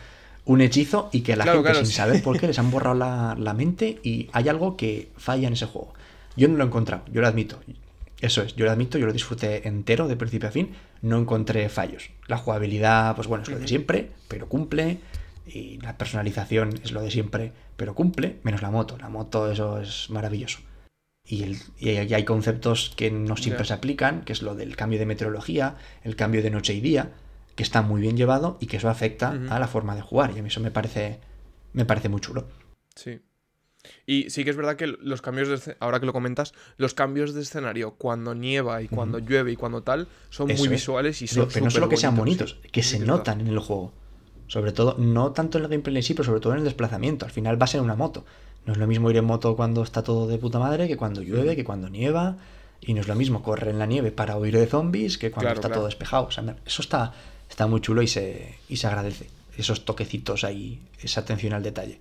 un hechizo y que la Claro, gente, claro, sin sí. saber por qué, les han borrado la, la mente y hay algo que falla en ese juego. Yo no lo he encontrado, yo lo admito. Eso es, yo lo admito, yo lo disfruté entero de principio a fin, no encontré fallos. La jugabilidad, pues bueno, es lo de siempre, pero cumple. Y la personalización es lo de siempre, pero cumple, menos la moto. La moto, eso es maravilloso. Y, el- y hay conceptos que no siempre se aplican, que es lo del cambio de meteorología, el cambio de noche y día, que está muy bien llevado y que eso afecta a la forma de jugar. Y a mí eso me parece, me parece muy chulo. Sí. Y sí que es verdad que los cambios de ahora que lo comentas, los cambios de escenario cuando nieva y cuando llueve y cuando tal son Eso muy es. visuales y Pero, son pero no solo que sean bonitos, sí. que Sí se verdad. notan en el juego. Sobre todo, no tanto en el gameplay en sí, pero sobre todo en el desplazamiento. Al final va a ser una moto. No es lo mismo ir en moto cuando está todo de puta madre que cuando llueve, que cuando nieva. Y no es lo mismo correr en la nieve para huir de zombies que cuando Claro, está claro. todo despejado. O sea, eso está, está muy chulo y se, y se agradece. Esos toquecitos ahí, esa atención al detalle.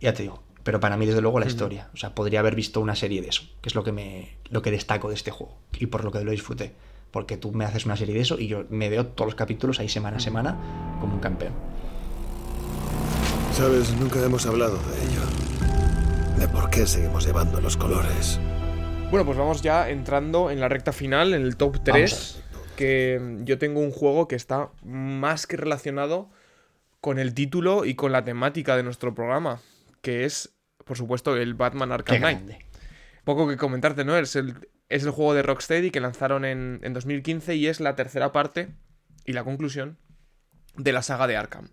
Ya te digo. Pero para mí, desde luego, la historia. O sea, podría haber visto una serie de eso, que es lo que me lo que destaco de este juego. Y por lo que lo disfruté. Porque tú me haces una serie de eso y yo me veo todos los capítulos ahí semana a semana como un campeón. Sabes, nunca hemos hablado de ello. De por qué seguimos llevando los colores. Bueno, pues vamos ya entrando en la recta final, en el top 3, que yo tengo un juego que está más que relacionado con el título y con la temática de nuestro programa, que es, por supuesto, el Batman Qué Arkham Knight. grande. Poco que comentarte, ¿no? Es el, es el juego de Rocksteady que lanzaron en, en 2015 y es la tercera parte y la conclusión de la saga de Arkham.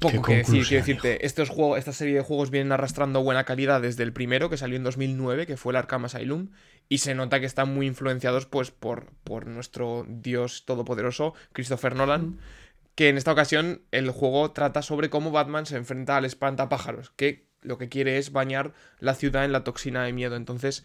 Poco que decir, quiero decirte, estos juegos, esta serie de juegos vienen arrastrando buena calidad desde el primero, que salió en 2009, que fue el Arkham Asylum, y se nota que están muy influenciados pues, por, por nuestro dios todopoderoso, Christopher Nolan, que en esta ocasión el juego trata sobre cómo Batman se enfrenta al espantapájaros, que lo que quiere es bañar la ciudad en la toxina de miedo. Entonces,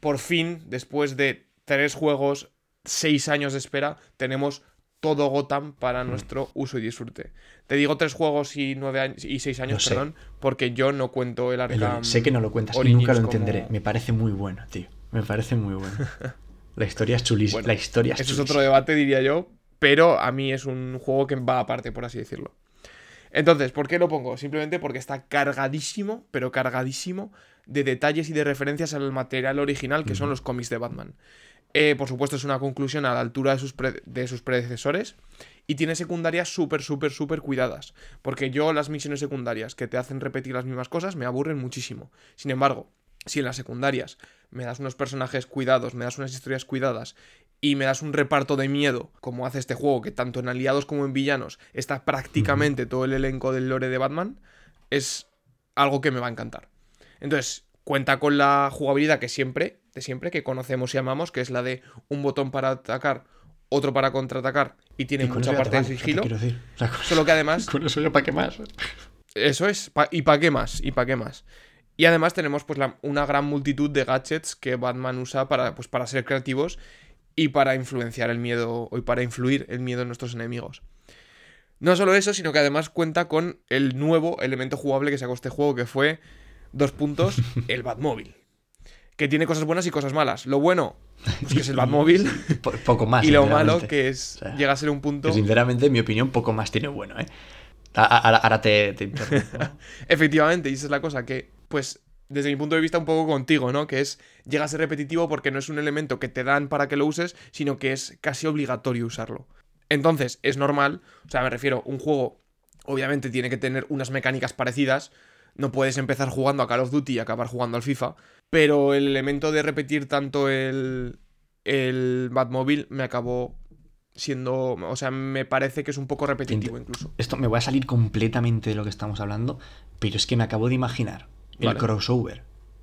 por fin, después de tres juegos, seis años de espera, tenemos todo Gotham para nuestro uso y disfrute. Te digo tres juegos y nueve años y seis años, Lo sé. perdón, porque yo no cuento el El- Arkham. sé que no lo cuentas y nunca lo como- entenderé. Me parece muy bueno, tío. Me parece muy bueno. La historia es chulísima. Bueno, la historia es Eso es otro debate, diría yo, pero a mí es un juego que va aparte, por así decirlo. Entonces, ¿por qué lo pongo? Simplemente porque está cargadísimo, pero cargadísimo de detalles y de referencias al material original que son los cómics de Batman. Eh, por supuesto, es una conclusión a la altura de sus, de sus predecesores y tiene secundarias súper, súper, súper cuidadas. Porque yo las misiones secundarias que te hacen repetir las mismas cosas me aburren muchísimo. Sin embargo, si en las secundarias me das unos personajes cuidados, me das unas historias cuidadas y me das un reparto de miedo, como hace este juego, que tanto en aliados como en villanos está prácticamente todo el elenco del lore de Batman, es algo que me va a encantar. Entonces, cuenta con la jugabilidad que siempre, de siempre, que conocemos y amamos, que es la de un botón para atacar, otro para contraatacar, y tiene Y mucha parte de sigilo. quiero decir. O sea, con, Solo que además con eso ya para qué más. eso es, pa- ¿y para qué más? ¿Y para qué más? Y además tenemos pues la- una gran multitud de gadgets que Batman usa para, pues, para ser creativos y para influenciar el miedo, o para influir el miedo en nuestros enemigos. No solo eso, sino que además cuenta con el nuevo elemento jugable que sacó este juego, que fue, dos puntos, el Batmóvil. Que tiene cosas buenas y cosas malas. Lo bueno, pues que es el Batmóvil. Po- poco más. y lo malo, que es O sea, llega a ser un punto... Que sinceramente, en mi opinión, poco más tiene bueno, ¿eh? Ahora, ahora te, te interrumpo. Efectivamente, y esa es la cosa que, pues, desde mi punto de vista, un poco contigo, ¿no? Que es, llega a ser repetitivo porque no es un elemento que te dan para que lo uses, sino que es casi obligatorio usarlo. Entonces, es normal, o sea, me refiero, un juego, obviamente, tiene que tener unas mecánicas parecidas. No puedes empezar jugando a Call of Duty y acabar jugando al FIFA. Pero el elemento de repetir tanto el, el Batmobile me acabó siendo. O sea, me parece que es un poco repetitivo incluso. Esto me voy a salir completamente de lo que estamos hablando, pero es que me acabo de imaginar el crossover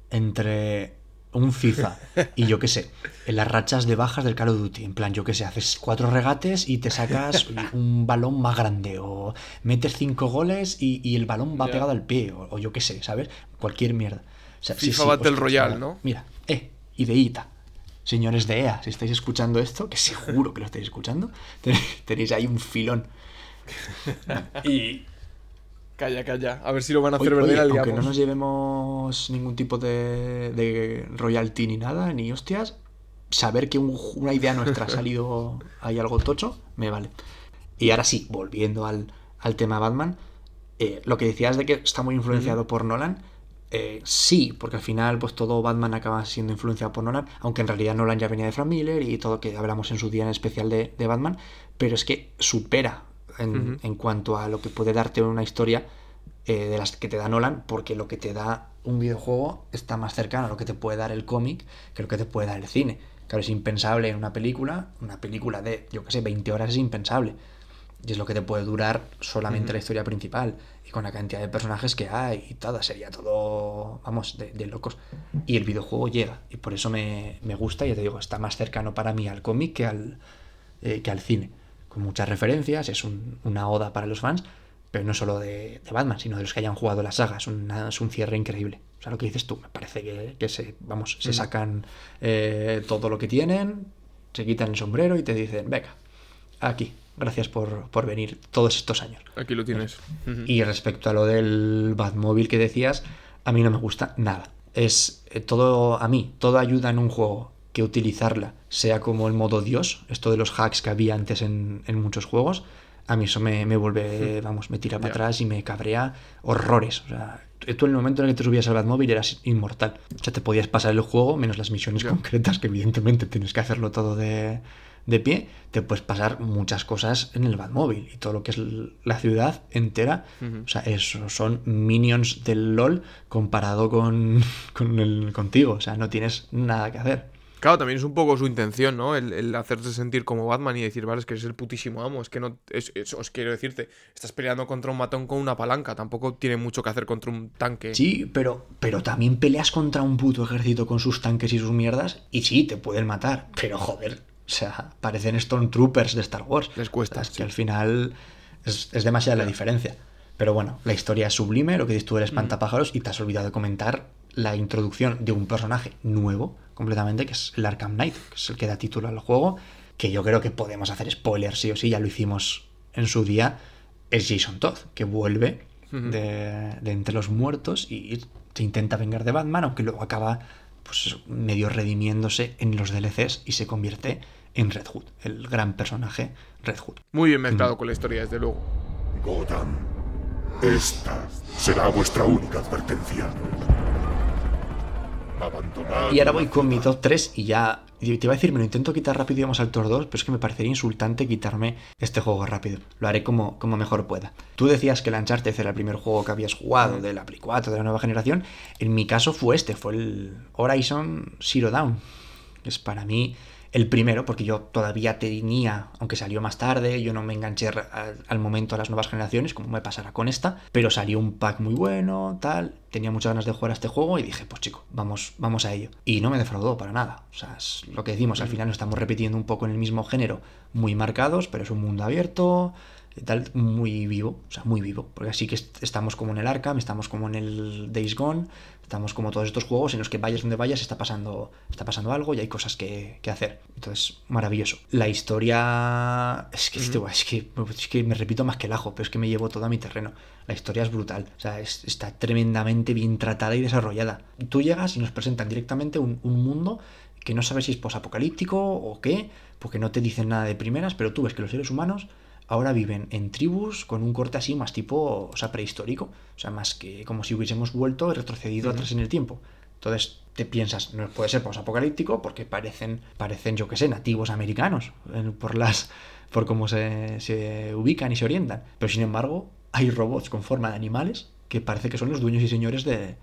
entre un FIFA y yo qué sé, en las rachas de bajas del Call of Duty. En plan, yo qué sé, haces cuatro regates y te sacas un balón más grande, o metes cinco goles y, y el balón va pegado al pie, o, o yo qué sé, ¿sabes? Cualquier mierda. Sea, sí, FIFA sí, Battle ostras, Royale, mira, ¿no? Mira, eh, ideita. señores de EA, si estáis escuchando esto, que seguro que lo estáis escuchando, tenéis ahí un filón. Y, Calla, calla. A ver si lo van a hacer verdad y aunque no nos llevemos ningún tipo de, de royalty ni nada, ni hostias, saber que un- una idea nuestra ha salido ahí algo tocho, me vale. Y ahora sí, volviendo al, al tema Batman, eh, lo que decías de que está muy influenciado por Nolan, eh, sí, porque al final pues todo Batman acaba siendo influenciado por Nolan, aunque en realidad Nolan ya venía de Frank Miller y todo que hablamos en su día en especial de, de Batman, pero es que supera en, en cuanto a lo que puede darte una historia eh, de las que te da Nolan, porque lo que te da un videojuego está más cercano a lo que te puede dar el cómic que lo que te puede dar el cine. Claro, es impensable en una película, una película de, yo qué sé, 20 horas es impensable. Y es lo que te puede durar solamente la historia principal. Y con la cantidad de personajes que hay y todo, sería todo, vamos, de, de locos. Y el videojuego llega. Y por eso me, me gusta, ya te digo, está más cercano para mí al cómic que al, eh, que al cine. Con muchas referencias, es un- una oda para los fans, pero no solo de, de Batman, sino de los que hayan jugado la saga. Es, una- es un cierre increíble. O sea, lo que dices tú, me parece que, que se, vamos, se sacan eh, todo lo que tienen, se quitan el sombrero y te dicen, venga, aquí, gracias por, por venir todos estos años. Aquí lo tienes. Y respecto a lo del Batmóvil que decías, a mí no me gusta nada. Es eh, todo, a mí, toda ayuda en un juego que utilizarla sea como el modo Dios, esto de los hacks que había antes en, en muchos juegos, a mí eso me, me vuelve, vamos, me tira para atrás y me cabrea horrores. O sea, tú en el momento en el que te subías al Batmóvil eras inmortal. O sea, te podías pasar el juego, menos las misiones concretas, que evidentemente tienes que hacerlo todo de, de pie, te puedes pasar muchas cosas en el Batmóvil y todo lo que es la ciudad entera. O sea, eso son minions del LOL comparado con, con el, contigo. O sea, no tienes nada que hacer. Claro, también es un poco su intención, ¿no? El, el hacerte sentir como Batman y decir, vale, es que eres el putísimo amo. Es que no. Es, es- os quiero decirte, estás peleando contra un matón con una palanca. Tampoco tiene mucho que hacer contra un tanque. Sí, pero, pero también peleas contra un puto ejército con sus tanques y sus mierdas. Y sí, te pueden matar. Pero joder, o sea, parecen Stormtroopers de Star Wars. Les cuesta, es sí. que al final es, es demasiada la diferencia. Pero bueno, la historia es sublime, lo que dices tú del espantapájaros, y te has olvidado de comentar la introducción de un personaje nuevo, completamente, que es el Arkham Knight, que es el que da título al juego, que yo creo que podemos hacer spoilers sí o sí, ya lo hicimos en su día, es Jason Todd, que vuelve de, de entre los muertos y se intenta vengar de Batman, aunque luego acaba pues medio redimiéndose en los DLCs y se convierte en Red Hood, el gran personaje Red Hood. Muy bien mezclado con la historia, desde luego. Gotham, esta será vuestra única advertencia. Abandonad. Y ahora voy con mi top 3 y ya. Te iba a decir, me lo intento quitar rápido y vamos al top 2, pero es que me parecería insultante quitarme este juego rápido. Lo haré como, como mejor pueda. Tú decías que el Uncharted era el primer juego que habías jugado de la Play 4, de la nueva generación. En mi caso fue este, fue el Horizon Zero Dawn. que Es para mí el primero, porque yo todavía tenía, aunque salió más tarde, yo no me enganché al, al momento a las nuevas generaciones, como me pasará con esta, pero salió un pack muy bueno, tal, tenía muchas ganas de jugar a este juego y dije, pues chico, vamos, vamos a ello. Y no me defraudó para nada. O sea, es lo que decimos, al final nos estamos repitiendo un poco en el mismo género, muy marcados, pero es un mundo abierto, y tal, muy vivo, o sea, muy vivo. Porque así que est- estamos como en el Arkham, estamos como en el Days Gone, estamos como todos estos juegos en los que vayas donde vayas está pasando, está pasando algo y hay cosas que, que hacer. Entonces, maravilloso. La historia... Es que, este, es, que, es que me repito más que el ajo, pero es que me llevo todo a mi terreno. La historia es brutal, o sea, es- está tremendamente bien tratada y desarrollada. Tú llegas y nos presentan directamente un, un mundo que no sabes si es posapocalíptico o qué, porque no te dicen nada de primeras, pero tú ves que los seres humanos ahora viven en tribus con un corte así más tipo, o sea, prehistórico, o sea, más que como si hubiésemos vuelto y retrocedido atrás en el tiempo. Entonces te piensas, no puede ser posapocalíptico porque parecen, parecen yo que sé, nativos americanos eh, por las por cómo se, se ubican y se orientan. Pero sin embargo, hay robots con forma de animales que parece que son los dueños y señores de,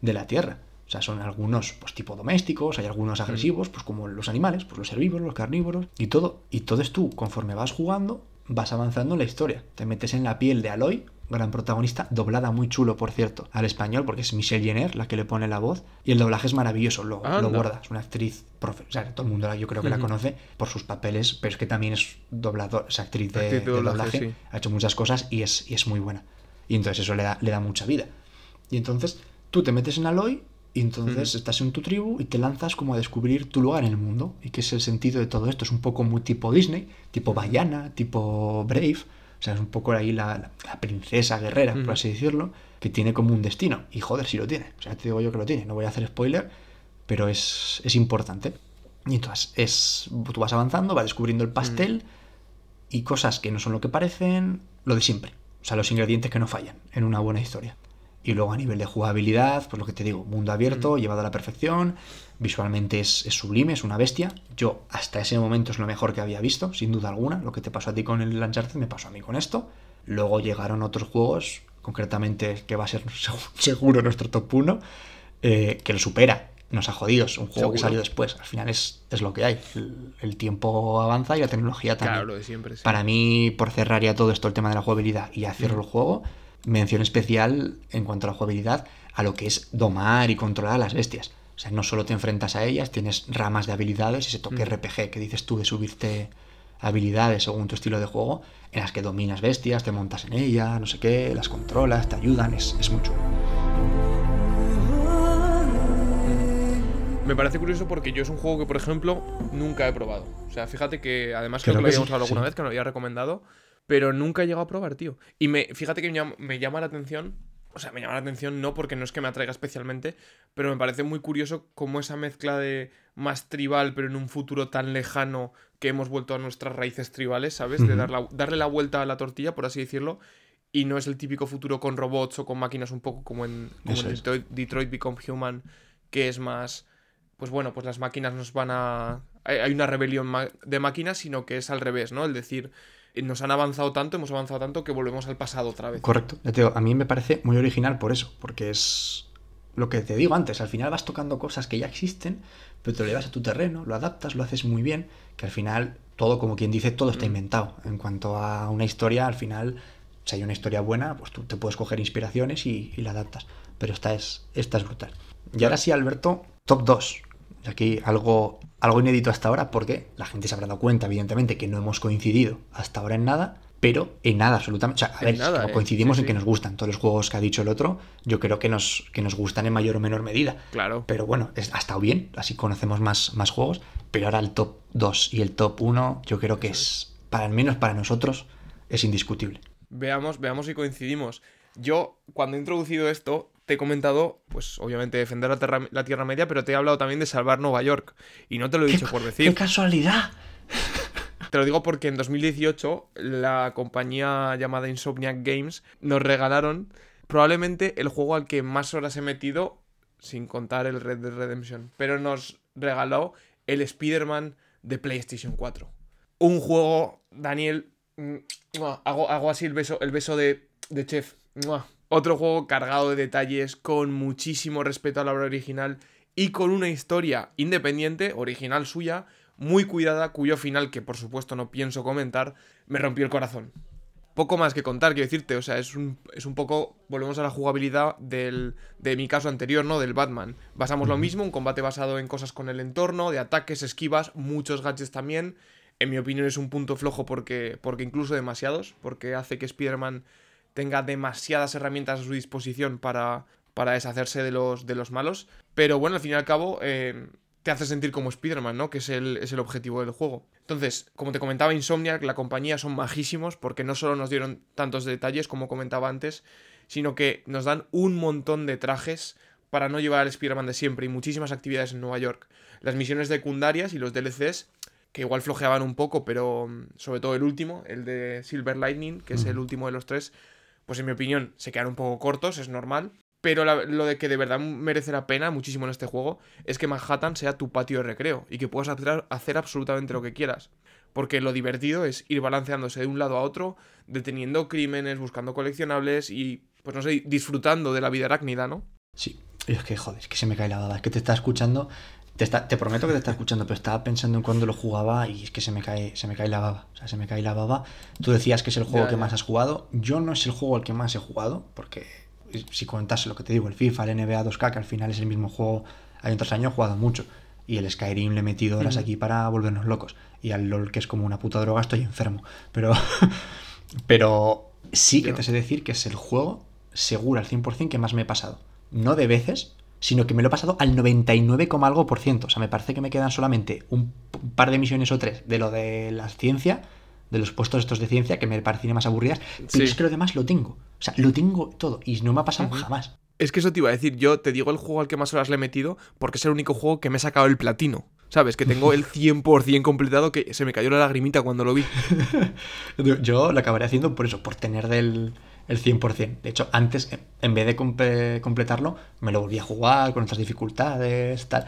de la Tierra. O sea, son algunos pues tipo domésticos, hay algunos agresivos, pues como los animales, pues los herbívoros, los carnívoros y todo. Y todo es tú, conforme vas jugando, vas avanzando en la historia. Te metes en la piel de Aloy, gran protagonista, doblada muy chulo, por cierto, al español, porque es Michelle Jenner la que le pone la voz. Y el doblaje es maravilloso, lo, lo guarda. Es una actriz, profe o sea, todo el mundo la- yo creo que la conoce por sus papeles, pero es que también es doblador, es actriz de, Actriz de de doblaje, doblaje. sí. Ha hecho muchas cosas y es, y es muy buena. Y entonces eso le da, le da mucha vida. Y entonces tú te metes en Aloy Y entonces estás en tu tribu y te lanzas como a descubrir tu lugar en el mundo. Y qué es el sentido de todo esto. Es un poco muy tipo Disney, tipo Bayana, tipo Brave. O sea, es un poco ahí la, la- la princesa guerrera, por así decirlo, que tiene como un destino. Y joder, si lo tiene. O sea, te digo yo que lo tiene. No voy a hacer spoiler, pero es, es importante. Y entonces es, tú vas avanzando, vas descubriendo el pastel y cosas que no son lo que parecen, lo de siempre. O sea, los ingredientes que no fallan en una buena historia. Y luego a nivel de jugabilidad, pues lo que te digo, mundo abierto, llevado a la perfección, visualmente es, es sublime, es una bestia. Yo hasta ese momento es lo mejor que había visto, sin duda alguna. Lo que te pasó a ti con el Uncharted me pasó a mí con esto. Luego llegaron otros juegos, concretamente que va a ser seguro nuestro top 1, eh, que lo supera. Nos ha jodido, es un juego que Seguro. salió después. Al final es, es lo que hay. El, el tiempo avanza y la tecnología también. Claro, lo de siempre. sí. Para mí, por cerrar ya todo esto, el tema de la jugabilidad y ya cierro el juego, mención especial en cuanto a la jugabilidad a lo que es domar y controlar a las bestias. O sea, no solo te enfrentas a ellas, tienes ramas de habilidades, ese toque RPG que dices tú de subirte habilidades según tu estilo de juego, en las que dominas bestias, te montas en ellas, no sé qué, las controlas, te ayudan, es, es mucho. Me parece curioso porque yo es un juego que, por ejemplo, nunca he probado. O sea, fíjate que además Creo creo que lo sí, habíamos hablado alguna sí. vez, que me lo había recomendado, pero nunca he llegado a probar, tío. Y me, fíjate que me llama, me llama la atención, o sea, me llama la atención no porque no es que me atraiga especialmente, pero me parece muy curioso cómo esa mezcla de más tribal, pero en un futuro tan lejano que hemos vuelto a nuestras raíces tribales, ¿sabes? De dar la- darle la vuelta a la tortilla, por así decirlo. Y no es el típico futuro con robots o con máquinas un poco como en, como en. Detroit, Detroit Become Human, que es más pues bueno, pues las máquinas nos van a... Hay una rebelión de máquinas, sino que es al revés, ¿no? Es decir, nos han avanzado tanto, hemos avanzado tanto que volvemos al pasado otra vez. Correcto. Ya te digo, a mí me parece muy original por eso, porque es lo que te digo antes, al final vas tocando cosas que ya existen, pero te lo llevas a tu terreno, lo adaptas, lo haces muy bien, que al final todo, como quien dice, todo está inventado. En cuanto a una historia, al final, si hay una historia buena, pues tú te puedes coger inspiraciones y, y la adaptas. Pero esta es, esta es brutal. Y ahora sí, Alberto, top 2. Aquí algo, algo inédito hasta ahora, porque la gente se habrá dado cuenta, evidentemente, que no hemos coincidido hasta ahora en nada, pero en nada absolutamente. O sea, a En ver, nada, eh. coincidimos Sí, en que nos gustan todos los juegos que ha dicho el otro. Yo creo que nos, que nos gustan en mayor o menor medida. Claro. Pero bueno, es, ha estado bien, así conocemos más, más juegos. Pero ahora el top 2 y el top 1, yo creo que es, para al menos para nosotros, es indiscutible. Veamos, veamos si coincidimos. Yo, cuando he introducido esto, te he comentado, pues obviamente defender la tierra, la tierra Media, pero te he hablado también de salvar Nueva York. Y no te lo he dicho por ¡Qué decir. casualidad! Te lo digo porque en 2018 la compañía llamada Insomniac Games nos regalaron probablemente el juego al que más horas he metido, sin contar el Red Dead Redemption, pero nos regaló el Spider-Man de PlayStation 4. Un juego, Daniel, mm, hago, hago así el beso, el beso de, de Chef. Otro juego cargado de detalles, con muchísimo respeto a la obra original y con una historia independiente, original suya, muy cuidada, cuyo final, que por supuesto no pienso comentar, me rompió el corazón. Poco más que contar, quiero decirte, o sea, es un, es un poco, volvemos a la jugabilidad del, de mi caso anterior, ¿no? Del Batman. Basamos lo mismo, un combate basado en cosas con el entorno, de ataques, esquivas, muchos gadgets también. En mi opinión es un punto flojo porque, porque incluso demasiados, porque hace que Spider-Man tenga demasiadas herramientas a su disposición para, para deshacerse de los, de los malos. Pero bueno, al fin y al cabo, eh, te hace sentir como Spider-Man, ¿no? Que es el, es el objetivo del juego. Entonces, como te comentaba, Insomniac, la compañía, son majísimos porque no solo nos dieron tantos detalles, como comentaba antes, sino que nos dan un montón de trajes para no llevar al Spider-Man de siempre y muchísimas actividades en Nueva York. Las misiones secundarias y los DLCs, que igual flojeaban un poco, pero mm, sobre todo el último, el de Silver Lightning, que es el último de los tres, pues en mi opinión se quedan un poco cortos, es normal. Pero lo de que de verdad merece la pena muchísimo en este juego es que Manhattan sea tu patio de recreo y que puedas hacer, hacer absolutamente lo que quieras. Porque lo divertido es ir balanceándose de un lado a otro, deteniendo crímenes, buscando coleccionables y, pues no sé, disfrutando de la vida arácnida, ¿no? Sí, es que joder, es que se me cae la baba. Es que te está escuchando, te, está, te prometo que te está escuchando, pero estaba pensando en cuando lo jugaba y es que se me cae, se me cae la baba. O sea, se me cae la baba. Tú decías que es el juego Ya, que ya. más has jugado. Yo no es el juego al que más he jugado, porque si contase lo que te digo, el FIFA, el NBA 2K, que al final es el mismo juego año tras año, he jugado mucho. Y el Skyrim le he metido horas aquí para volvernos locos. Y al LOL, que es como una puta droga, estoy enfermo. Pero, pero sí que te sé decir que es el juego seguro al 100% que más me he pasado. No de veces, sino que me lo he pasado al 99, algo por ciento. O sea, me parece que me quedan solamente un par de misiones o tres de lo de la ciencia, de los puestos estos de ciencia, que me parecían más aburridas, pero Sí. es que lo demás lo tengo. O sea, lo tengo todo y no me ha pasado jamás. Es que eso te iba a decir, yo te digo el juego al que más horas le he metido porque es el único juego que me he sacado el platino. ¿Sabes? Que tengo el 100% completado que se me cayó la lagrimita cuando lo vi. Yo lo acabaré haciendo por eso, por tener del el 100%. De hecho, antes, en- vez de comple- completarlo, me lo volví a jugar con otras dificultades, tal.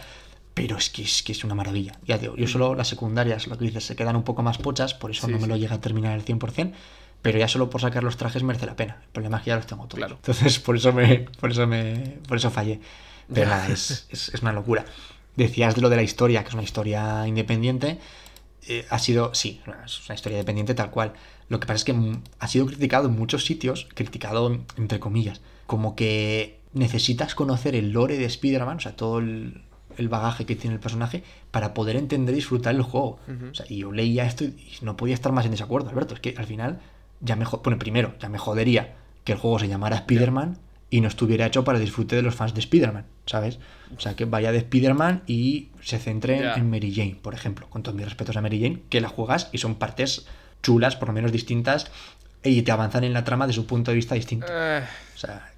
Pero es que es, que es una maravilla. Ya digo, yo solo las secundarias, lo que dices, se quedan un poco más pochas, por eso Sí, no me sí. lo llega a terminar al 100%. Pero ya solo por sacar los trajes merece la pena. El problema es que ya los tengo todos. Claro. Entonces, por eso me, por eso me, por eso fallé. Pero nada, es, es, es una locura. Decías de lo de la historia, que es una historia independiente. eh, ha sido, sí, es una historia independiente tal cual. Lo que pasa es que mm, ha sido criticado en muchos sitios, criticado entre comillas, como que necesitas conocer el lore de Spider-Man, o sea, todo el, el bagaje que tiene el personaje, para poder entender y disfrutar el juego. O sea, y yo leía esto y no podía estar más en desacuerdo, Alberto. Es que al final, ya me, bueno, primero, ya me jodería que el juego se llamara Spider-Man y no estuviera hecho para el disfrute de los fans de Spider-Man, ¿sabes? O sea, que vaya de Spider-Man y se centre en- Mary Jane, por ejemplo, con todos mis respetos a Mary Jane, que la juegas y son partes chulas, por lo menos distintas, y te avanzan en la trama de su punto de vista distinto. Eh, O sea,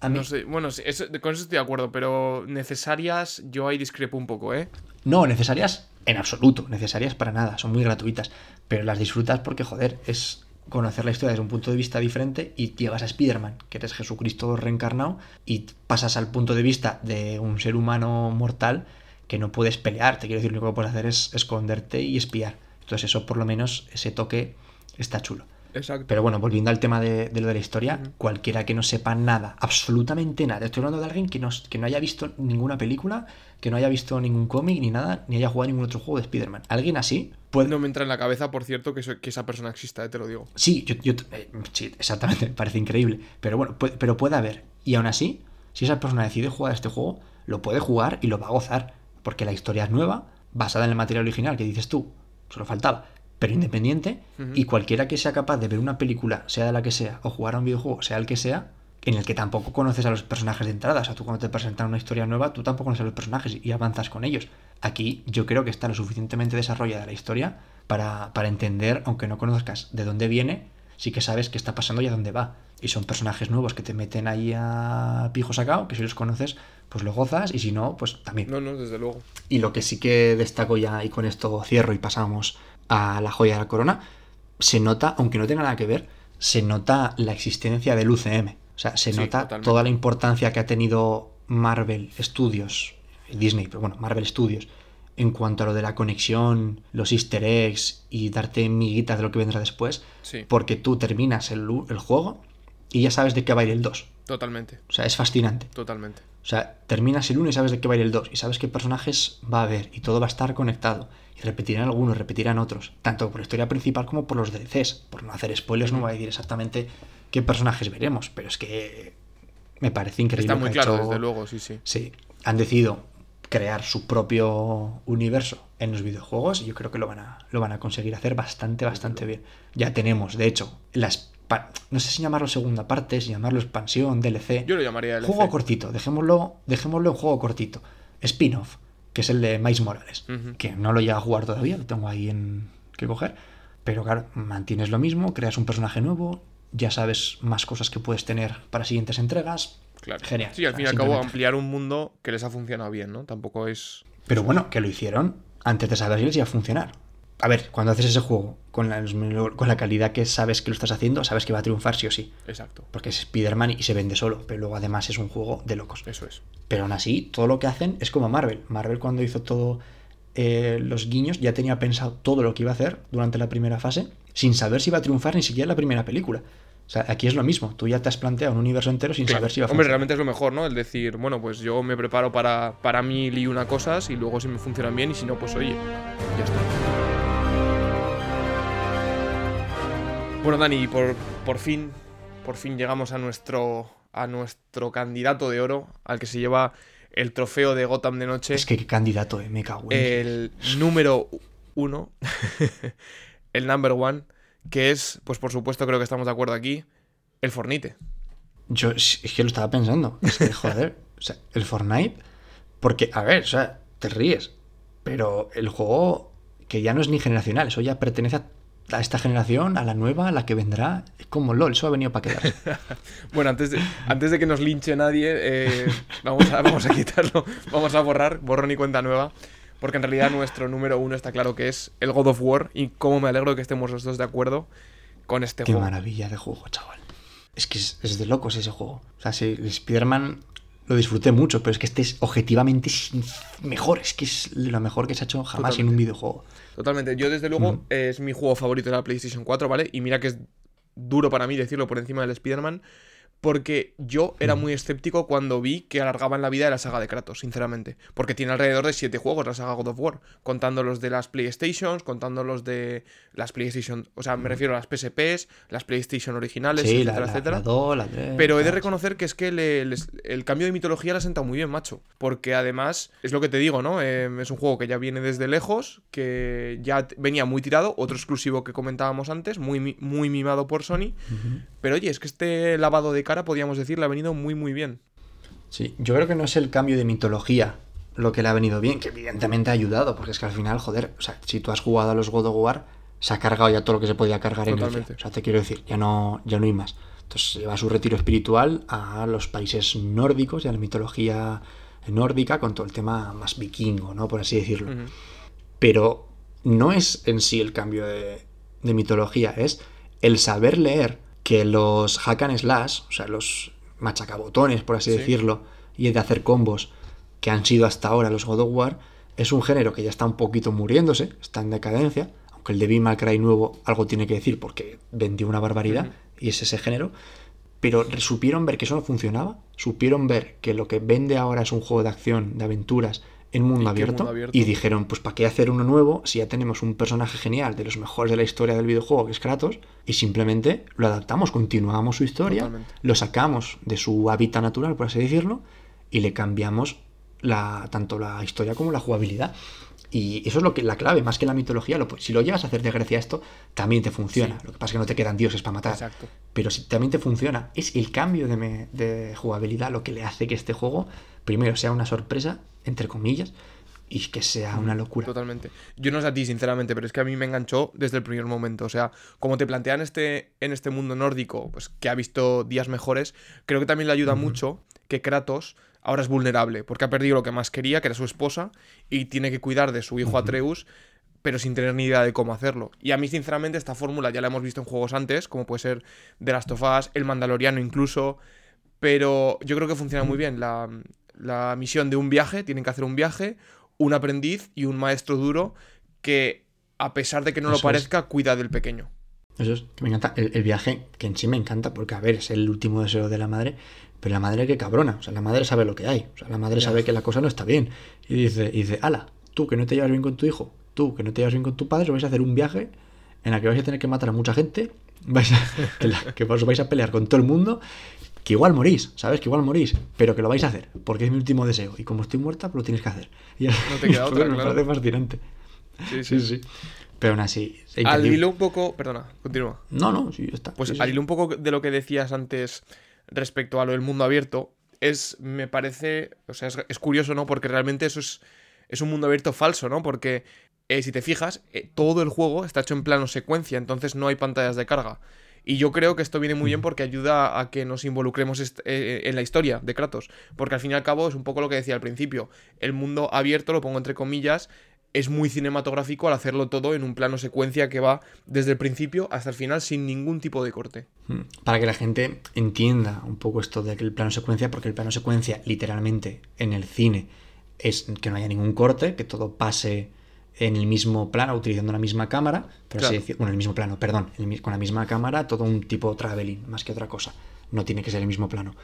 a mí no sé, bueno, sí, eso- con eso estoy de acuerdo, pero necesarias yo ahí discrepo un poco, ¿eh? No, necesarias en absoluto, necesarias para nada, son muy gratuitas, pero las disfrutas porque, joder, es conocer la historia desde un punto de vista diferente y llevas a Spider-Man, que eres Jesucristo reencarnado, y pasas al punto de vista de un ser humano mortal que no puedes pelear, te quiero decir, lo único que puedes hacer es esconderte y espiar. Entonces eso, por lo menos, ese toque está chulo. Exacto. Pero bueno, volviendo al tema de, de lo de la historia, cualquiera que no sepa nada, absolutamente nada, estoy hablando de alguien que no, que no haya visto ninguna película, que no haya visto ningún cómic ni nada, ni haya jugado ningún otro juego de Spider-Man. Alguien así puede... No me entra en la cabeza, por cierto, que, eso- que esa persona exista, eh, te lo digo. Sí, yo, yo- eh, sí, exactamente, me parece increíble. Pero bueno, puede- pero puede haber. Y aún así, si esa persona decide jugar este juego, lo puede jugar y lo va a gozar. Porque la historia es nueva, basada en el material original que dices tú, solo faltaba, pero independiente. Y cualquiera que sea capaz de ver una película, sea de la que sea, o jugar a un videojuego, sea el que sea, en el que tampoco conoces a los personajes de entrada. O sea, tú cuando te presentan una historia nueva, tú tampoco conoces a los personajes y avanzas con ellos. Aquí yo creo que está lo suficientemente desarrollada la historia para, para entender, aunque no conozcas de dónde viene, sí que sabes qué está pasando y a dónde va. Y son personajes nuevos que te meten ahí a pijo sacado, que si los conoces, pues lo gozas, y si no, pues también. No, no, desde luego. Y lo que sí que destaco ya, y con esto cierro y pasamos a la joya de la corona, se nota, aunque no tenga nada que ver, se nota la existencia del UCM. O sea, se Sí, nota totalmente. toda la importancia que ha tenido Marvel Studios, Disney, pero bueno, Marvel Studios, en cuanto a lo de la conexión, los easter eggs y darte miguitas de lo que vendrá después, Sí, porque tú terminas el, el juego y ya sabes de qué va a ir el 2. totalmente, O sea, es fascinante. totalmente. O sea, terminas el 1 y sabes de qué va a ir el 2. Y sabes qué personajes va a haber. Y todo va a estar conectado. Y repetirán algunos, repetirán otros. Tanto por la historia principal como por los DLCs. Por no hacer spoilers, no voy a decir exactamente qué personajes veremos. Pero es que me parece increíble. Está muy claro, hecho- desde luego, sí, sí. Sí, han decidido crear su propio universo en los videojuegos y yo creo que lo van a, lo van a conseguir hacer bastante, bastante bien. Ya tenemos, de hecho, las no sé si llamarlo segunda parte, si llamarlo expansión, DLC. Yo lo llamaría DLC. Juego cortito, dejémoslo, dejémoslo en juego cortito. Spin-off, que es el de Miles Morales, que no lo llega a jugar todavía, lo tengo ahí en que coger. Pero claro, mantienes lo mismo, creas un personaje nuevo, ya sabes más cosas que puedes tener para siguientes entregas. Claro. Genial. Sí, al fin y al cabo, ampliar un mundo que les ha funcionado bien, ¿no? Tampoco es. Pero bueno, que lo hicieron antes de saber si les iba a funcionar. A ver, cuando haces ese juego con la, con la calidad que sabes que lo estás haciendo, sabes que va a triunfar sí o sí. Exacto. Porque es Spider-Man y se vende solo, pero luego además es un juego de locos. Eso es. Pero aún así, todo lo que hacen es como Marvel. Marvel cuando hizo todo eh, los guiños ya tenía pensado todo lo que iba a hacer durante la primera fase, sin saber si iba a triunfar ni siquiera en la primera película. O sea, aquí es lo mismo. Tú ya te has planteado un universo entero sin Claro. saber si va a Hombre, funcionar. realmente es lo mejor, ¿no? El decir, bueno, pues yo me preparo para, para mil y una cosas y luego si me funcionan bien y si no, pues oye, ya está. Bueno, Dani, por, por fin, por fin llegamos a nuestro, a nuestro candidato de oro, al que se lleva el trofeo de Gotham de noche. Es que qué candidato, eh, me cago en el número uno, el number one, que es, pues por supuesto creo que estamos de acuerdo aquí, el Fornite. Yo es es que lo estaba pensando. Es que, joder, O sea, el Fortnite, porque, a ver, o sea, te ríes, pero el juego que ya no es ni generacional, eso ya pertenece a, a esta generación, a la nueva, a la que vendrá, es como LOL, eso ha venido para quedarse. Bueno, antes de, antes de que nos linche nadie, eh, vamos, a, vamos a quitarlo, vamos a borrar, borrón y cuenta nueva. Porque en realidad nuestro número uno está claro que es el God of War. Y cómo me alegro que estemos los dos de acuerdo con este Qué juego. maravilla de juego, chaval. Es que es, es de locos ese juego. O sea, si el Spider-Man lo disfruté mucho, pero es que este es objetivamente mejor. Es que es lo mejor que se ha hecho jamás en un videojuego. Totalmente. Yo, desde luego, es mi juego favorito de la PlayStation 4, ¿vale? Y mira que es duro para mí decirlo por encima del Spider-Man. Porque yo era muy escéptico cuando vi que alargaban la vida de la saga de Kratos, sinceramente. Porque tiene alrededor de 7 juegos la saga God of War. Contando los de las PlayStations, contando los de las PlayStation. O sea, me refiero a las PSPs, las PlayStation originales, Sí, la, etcétera, la, etcétera. la 2, la 3. Pero he de reconocer que es que le- les- el cambio de mitología le ha sentado muy bien, macho. Porque además, es lo que te digo, ¿no? Eh, es un juego que ya viene desde lejos, que ya venía muy tirado, otro exclusivo que comentábamos antes, muy, muy mimado por Sony. Pero oye, es que este lavado de cara, podríamos decir, le ha venido muy, muy bien. Sí, yo creo que no es el cambio de mitología lo que le ha venido bien, que evidentemente ha ayudado, porque es que al final, joder, o sea, si tú has jugado a los God of War, se ha cargado ya todo lo que se podía cargar en. Grecia. O sea, te quiero decir, ya no, ya no hay más. Entonces lleva su retiro espiritual a los países nórdicos y a la mitología nórdica con todo el tema más vikingo, ¿no? Por así decirlo. Pero no es en sí el cambio de, de mitología, es el saber leer que los hack and slash, o sea, los machacabotones, por así Sí. decirlo, y el de hacer combos que han sido hasta ahora los God of War, es un género que ya está un poquito muriéndose, está en decadencia, aunque el de May Cry nuevo algo tiene que decir porque vendió una barbaridad, y es ese género, pero supieron ver que eso no funcionaba, supieron ver que lo que vende ahora es un juego de acción, de aventuras, en mundo, Y abierto, mundo abierto. y dijeron, pues ¿para qué hacer uno nuevo si ya tenemos un personaje genial de los mejores de la historia del videojuego, que es Kratos, y simplemente lo adaptamos, continuamos su historia, Totalmente. lo sacamos de su hábitat natural, por así decirlo, y le cambiamos la, tanto la historia como la jugabilidad. Y eso es lo que la clave, más que la mitología. Lo, si lo llevas a hacer de Grecia esto, también te funciona. Sí. Lo que pasa es que no te quedan dioses para matar. Exacto. Pero si también te funciona, es el cambio de, me- de jugabilidad lo que le hace que este juego, primero, sea una sorpresa, entre comillas, y que sea una locura. Totalmente. Yo no sé a ti, sinceramente, pero es que a mí me enganchó desde el primer momento. O sea, como te plantean este, en este mundo nórdico, pues que ha visto días mejores, creo que también le ayuda mucho que Kratos ahora es vulnerable, porque ha perdido lo que más quería, que era su esposa, y tiene que cuidar de su hijo Atreus, pero sin tener ni idea de cómo hacerlo. Y a mí, sinceramente, esta fórmula ya la hemos visto en juegos antes, como puede ser The Last of Us, El Mandaloriano incluso, pero yo creo que funciona muy bien. La, la misión de un viaje, tienen que hacer un viaje, un aprendiz y un maestro duro que, a pesar de que no lo es. parezca, cuida del pequeño. Eso es que me encanta. El, el viaje, que en sí me encanta, porque a ver, es el último deseo de la madre, pero la madre que cabrona. O sea, la madre sabe lo que hay. O sea, la madre sabe que la cosa no está bien. Y dice, y dice, ala, tú que no te llevas bien con tu hijo, tú que no te llevas bien con tu padre, os vais a hacer un viaje en el que vais a tener que matar a mucha gente, vais a, que, la- que os vais a pelear con todo el mundo, que igual morís, ¿sabes? Que igual morís, pero que lo vais a hacer, porque es mi último deseo. Y como estoy muerta, pues lo tienes que hacer. Y No te queda otra, me claro. parece fascinante. Sí, Sí, sí. Pero aún así, Al hilo un poco. Perdona, continúa. No, no, sí, ya está. Pues Sí, sí. al hilo un poco de lo que decías antes respecto a lo del mundo abierto, es, me parece, o sea, es, es curioso, ¿no? Porque realmente eso es, es un mundo abierto falso, ¿no? Porque eh, si te fijas, eh, todo el juego está hecho en plano secuencia, entonces no hay pantallas de carga. Y yo creo que esto viene muy bien porque ayuda a que nos involucremos est- eh, en la historia de Kratos. Porque al fin y al cabo es un poco lo que decía al principio. El mundo abierto, lo pongo entre comillas, es muy cinematográfico al hacerlo todo en un plano secuencia que va desde el principio hasta el final sin ningún tipo de corte. Mm, Para que la gente entienda un poco esto de que el plano secuencia, porque el plano secuencia, literalmente, en el cine, es que no haya ningún corte, que todo pase en el mismo plano, utilizando la misma cámara, Claro. decir, bueno, el mismo plano, perdón, el con la misma cámara, todo un tipo traveling, más que otra cosa. No tiene que ser el mismo plano.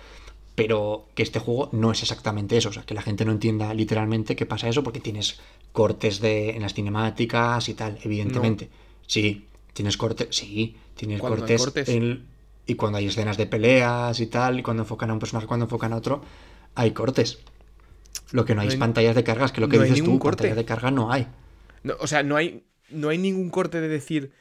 Pero que este juego no es exactamente eso, o sea, que la gente no entienda literalmente qué pasa eso, porque tienes cortes de, en las cinemáticas y tal, evidentemente. Sí, tienes cortes, sí, tienes no cortes, cortes. en- y cuando hay escenas de peleas y tal, y cuando enfocan a un personaje, cuando enfocan a otro, hay cortes. Lo que no hay No es pantallas de cargas, que lo que no dices tú, corte. pantallas de carga no hay. No, o sea, no hay, no hay ningún corte de decir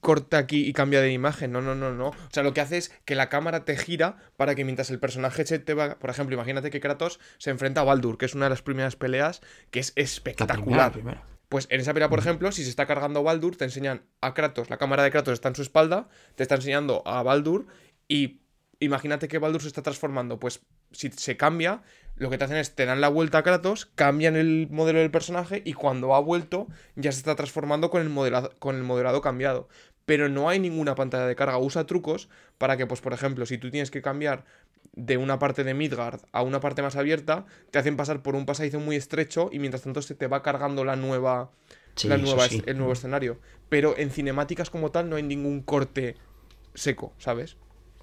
corta aquí y cambia de imagen. No, no, no, no. O sea, lo que hace es que la cámara te gira para que mientras el personaje se te va. Por ejemplo, imagínate que Kratos se enfrenta a Baldur, que es una de las primeras peleas que es La espectacular. primera, la primera. Pues en esa pelea, por ejemplo, si se está cargando Baldur, te enseñan a Kratos, la cámara de Kratos está en su espalda, te está enseñando a Baldur y imagínate que Baldur se está transformando. Pues si se cambia, lo que te hacen es te dan la vuelta a Kratos, cambian el modelo del personaje y cuando ha vuelto ya se está transformando con el modelado, con el modelado cambiado. Pero no hay ninguna pantalla de carga. Usa trucos para que, pues, por ejemplo, si tú tienes que cambiar de una parte de Midgard a una parte más abierta, te hacen pasar por un pasadizo muy estrecho y mientras tanto se te va cargando la nueva, Sí, la nueva sí. el nuevo escenario. Pero en cinemáticas como tal no hay ningún corte seco, ¿sabes?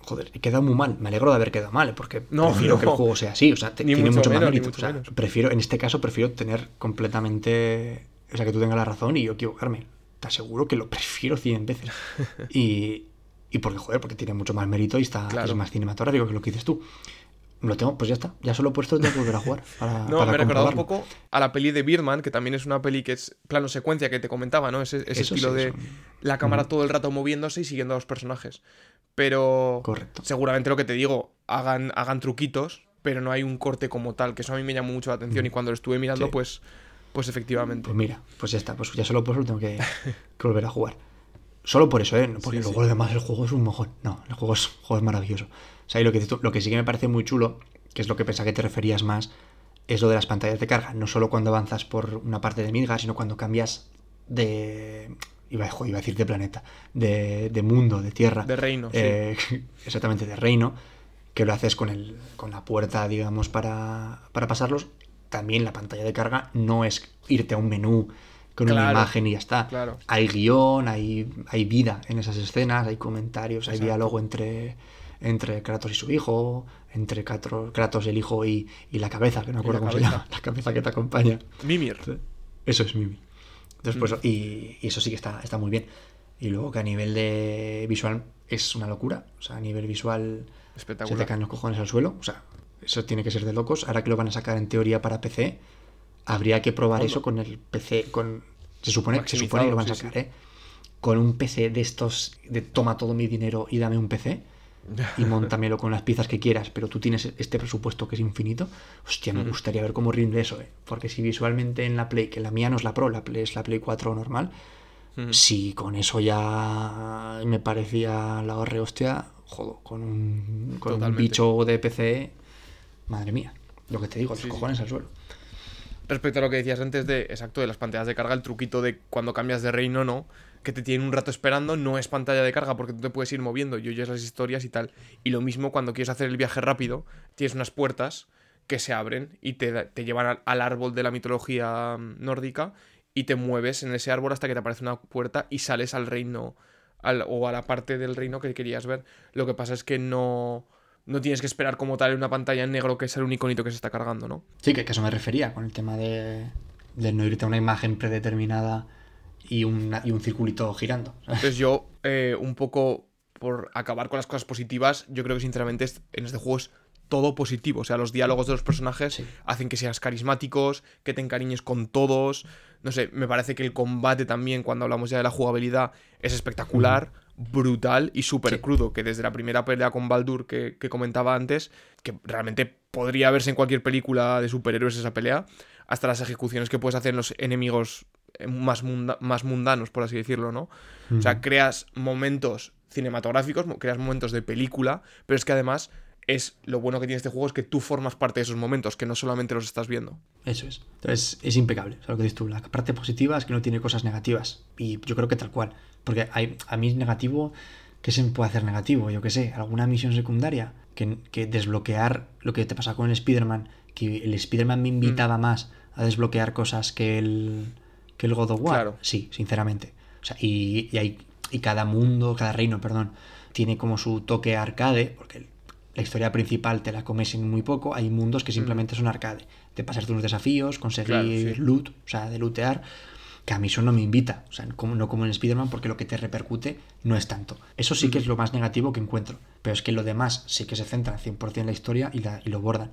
Joder, he quedado muy mal. Me alegro de haber quedado mal, porque No, prefiero que el juego sea así. O sea, te- tiene mucho mucho, más menos, ni mérito. mucho O sea, menos. prefiero, en este caso, prefiero tener completamente. O sea, que tú tengas la razón y yo equivocarme. Te aseguro que lo prefiero 100 veces. y, y porque, joder, porque tiene mucho más mérito y está Claro. es más cinematográfico que lo que dices tú. Lo tengo, pues ya está. Ya solo por esto tengo que volver a jugar. Para, No, para me recordaba un poco a la peli de Birdman, que también es una peli que es plano secuencia que te comentaba, ¿no? Ese, ese estilo sí, de eso. la cámara Ujú. todo el rato moviéndose y siguiendo a los personajes. Pero Correcto. seguramente lo que te digo, hagan, hagan truquitos, pero no hay un corte como tal, que eso a mí me llamó mucho la atención y cuando lo estuve mirando, Sí. pues, pues efectivamente. Pues mira, pues ya está. Pues ya solo por eso tengo que, que volver a jugar. Solo por eso, ¿eh? No Porque Sí, luego además el juego es un mojón. No, el juego es, el juego es maravilloso. O sea, y lo que, lo que sí que me parece muy chulo, que es lo que pensaba que te referías más, es lo de las pantallas de carga. No solo cuando avanzas por una parte de Midgard, sino cuando cambias de... Iba, jo, iba a decir de planeta. De, de mundo, de tierra. De reino, sí. Eh, exactamente, de reino. Que lo haces con, el, con la puerta, digamos, para, para pasarlos. También la pantalla de carga no es irte a un menú con una imagen y ya está. claro. Hay guion, hay, hay vida en esas escenas, hay comentarios, hay diálogo entre, entre Kratos y su hijo, entre Kratos, el hijo y, y la cabeza, que no me acuerdo cómo se llama, la cabeza que te acompaña. Mimir. Eso es Mimi. Pues, Mm. y, y eso sí que está, está muy bien. Y luego que a nivel de visual es una locura. O sea, a nivel visual se te caen los cojones al suelo. O sea, eso tiene que ser de locos. Ahora que lo van a sacar en teoría para PC, habría que probar eso con el PC. con Se supone, se Maximizado, supone que lo van a sí, sacar, sí. ¿eh? Con un PC de estos de toma todo mi dinero y dame un PC y montamelo con las piezas que quieras, pero tú tienes este presupuesto que es infinito. Hostia, me gustaría ver cómo rinde eso, ¿eh? Porque si visualmente en la Play, que la mía no es la Pro, la Play es la Play 4 normal, si con eso ya me parecía la horre hostia, jodo, con un, con un Totalmente. bicho de PC, madre mía, lo que te digo, los Sí, sí. cojones al suelo. Respecto a lo que decías antes de, exacto, de las pantallas de carga, el truquito de cuando cambias de reino, no, que te tienen un rato esperando, no es pantalla de carga porque tú te puedes ir moviendo y oyes las historias y tal. Y lo mismo cuando quieres hacer el viaje rápido, tienes unas puertas que se abren y te, te llevan al, árbol de la mitología mm, nórdica y te mueves en ese árbol hasta que te aparece una puerta y sales al reino al- o a la parte del reino que querías ver. Lo que pasa es que no, no tienes que esperar como tal en una pantalla en negro que es el iconito que se está cargando, ¿no? Sí, que, que eso me refería con el tema de, de no irte a una imagen predeterminada y, una- y un circulito girando. Entonces yo, eh, un poco por acabar con las cosas positivas, yo creo que sinceramente en este juego es todo positivo. O sea, los diálogos de los personajes Sí. hacen que seas carismáticos, que te encariñes con todos. No sé, me parece que el combate también, cuando hablamos ya de la jugabilidad, es espectacular, brutal y súper Sí. crudo. Que desde la primera pelea con Baldur que, que comentaba antes, que realmente podría verse en cualquier película de superhéroes esa pelea, hasta las ejecuciones que puedes hacer en los enemigos más, munda- más mundanos, por así decirlo, ¿no? O sea, creas momentos cinematográficos, creas momentos de película, pero es que además es lo bueno que tiene este juego es que tú formas parte de esos momentos, que no solamente los estás viendo. Eso es. Entonces es impecable. O sea, lo que dices tú. La parte positiva es que no tiene cosas negativas. Y yo creo que tal cual. Porque hay, a mí es negativo. ¿Qué se me puede hacer negativo? Yo qué sé. ¿Alguna misión secundaria? Que, que desbloquear lo que te pasa con el Spider-Man. Que el Spider-Man me invitaba más a desbloquear cosas que el, que el God of War. Claro. Sí, sinceramente. O sea, y, y, hay, y cada mundo, cada reino, perdón, tiene como su toque arcade. Porque la historia principal te la comes en muy poco. Hay mundos que simplemente son arcade. De pasarte unos desafíos, conseguir Claro, sí. loot, o sea, de lootear. Que a mí eso no me invita. O sea, como, no como en Spider-Man, porque lo que te repercute no es tanto. Eso sí que es lo más negativo que encuentro. Pero es que lo demás sí que se centra 100% en la historia y, la, y lo bordan.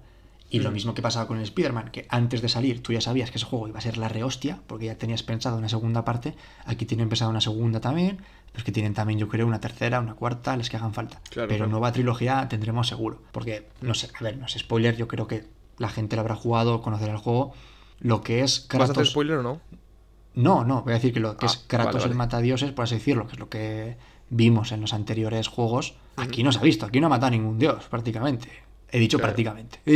Y lo mismo que pasaba con el Spider-Man, que antes de salir tú ya sabías que ese juego iba a ser la rehostia, porque ya tenías pensado una segunda parte, aquí tienen pensado una segunda también, pues que tienen también, yo creo, una tercera, una cuarta, las que hagan falta. Claro, Pero claro. nueva trilogía tendremos seguro, porque, no sé, a ver, no es spoiler, yo creo que la gente lo habrá jugado, conocerá el juego, lo que es ¿Vas a hacer Kratos... spoiler o no? No, no, voy a decir que lo que Ah, es Kratos vale, vale. el matadioses, por así decirlo, que es lo que vimos en los anteriores juegos, aquí no se ha visto, aquí no ha matado a ningún dios, prácticamente. He dicho Claro. prácticamente.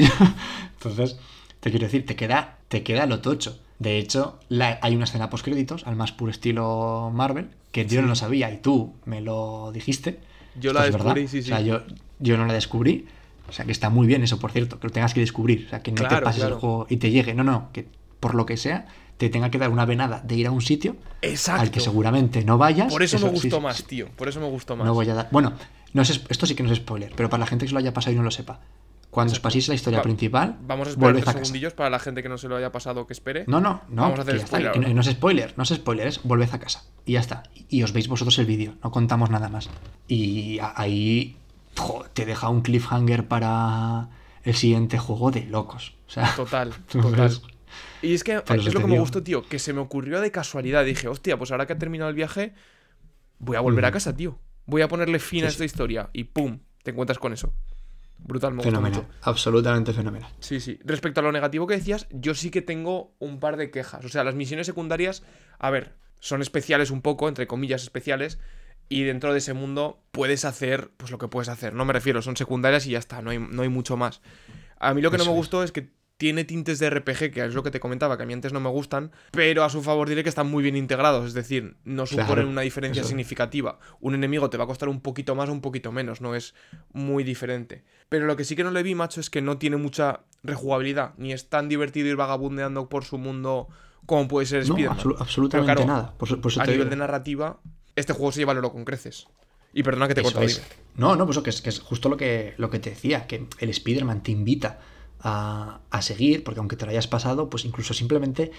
Entonces, te quiero decir, te queda, te queda lo tocho. De hecho, la- hay una escena post créditos, al más puro estilo Marvel, que yo no lo sabía y tú me lo dijiste. Yo la descubrí, sí, O sea, sí. yo, yo no la descubrí. O sea, que está muy bien eso, por cierto, que lo tengas que descubrir. O sea, que no te Claro, pases claro. el juego y te llegue. No, no, que por lo que sea, te tenga que dar una venada de ir a un sitio Exacto. al que seguramente no vayas. Por eso, me sí, gustó sí, más, sí. tío. Por eso me gustó más. No voy a dar. Bueno, no es, esto sí que no es spoiler, pero para la gente que se lo haya pasado y no lo sepa. Cuando os paséis la historia Va- principal, Vamos a esperar tres casa. segundillos para la gente que no se lo haya pasado que espere. No, no, no. Vamos a hacer está, spoiler que no, es spoiler, no es spoiler, es volved a casa. Y ya está. Y os veis vosotros el vídeo, no contamos nada más. Y ahí jo, te deja un cliffhanger para el siguiente juego de locos. O sea, Total, total. Y es que es lo que me gustó, tío, que se me ocurrió de casualidad. Dije, hostia, pues ahora que ha terminado el viaje, voy a volver a casa, tío. Voy a ponerle fin a esta historia. Y pum, te encuentras con eso. Brutal, me Fenomenal, mucho. absolutamente fenomenal. Sí, sí. Respecto a lo negativo que decías, yo sí que tengo un par de quejas. O sea, las misiones secundarias, a ver, son especiales un poco, entre comillas especiales, y dentro de ese mundo puedes hacer pues lo que puedes hacer. No me refiero, son secundarias y ya está, no hay, no hay mucho más. A mí lo que no me es. gustó es que tiene tintes de RPG, que es lo que te comentaba, que a mí antes no me gustan, pero a su favor diré que están muy bien integrados, es decir, no Claro, suponen una diferencia eso. significativa. Un enemigo te va a costar un poquito más o un poquito menos, no es muy diferente. Pero lo que sí que no le vi, macho, es que no tiene mucha rejugabilidad, ni es tan divertido ir vagabundeando por su mundo como puede ser No, Spider-Man. absolu- absolutamente claro, nada. Por, a nivel digo. de narrativa, este juego se lleva el oro con creces. Y perdona que te dime. No, no, pues que es, que es justo lo que, lo que te decía, que el Spider-Man te invita a, a seguir, porque aunque te lo hayas pasado, pues incluso simplemente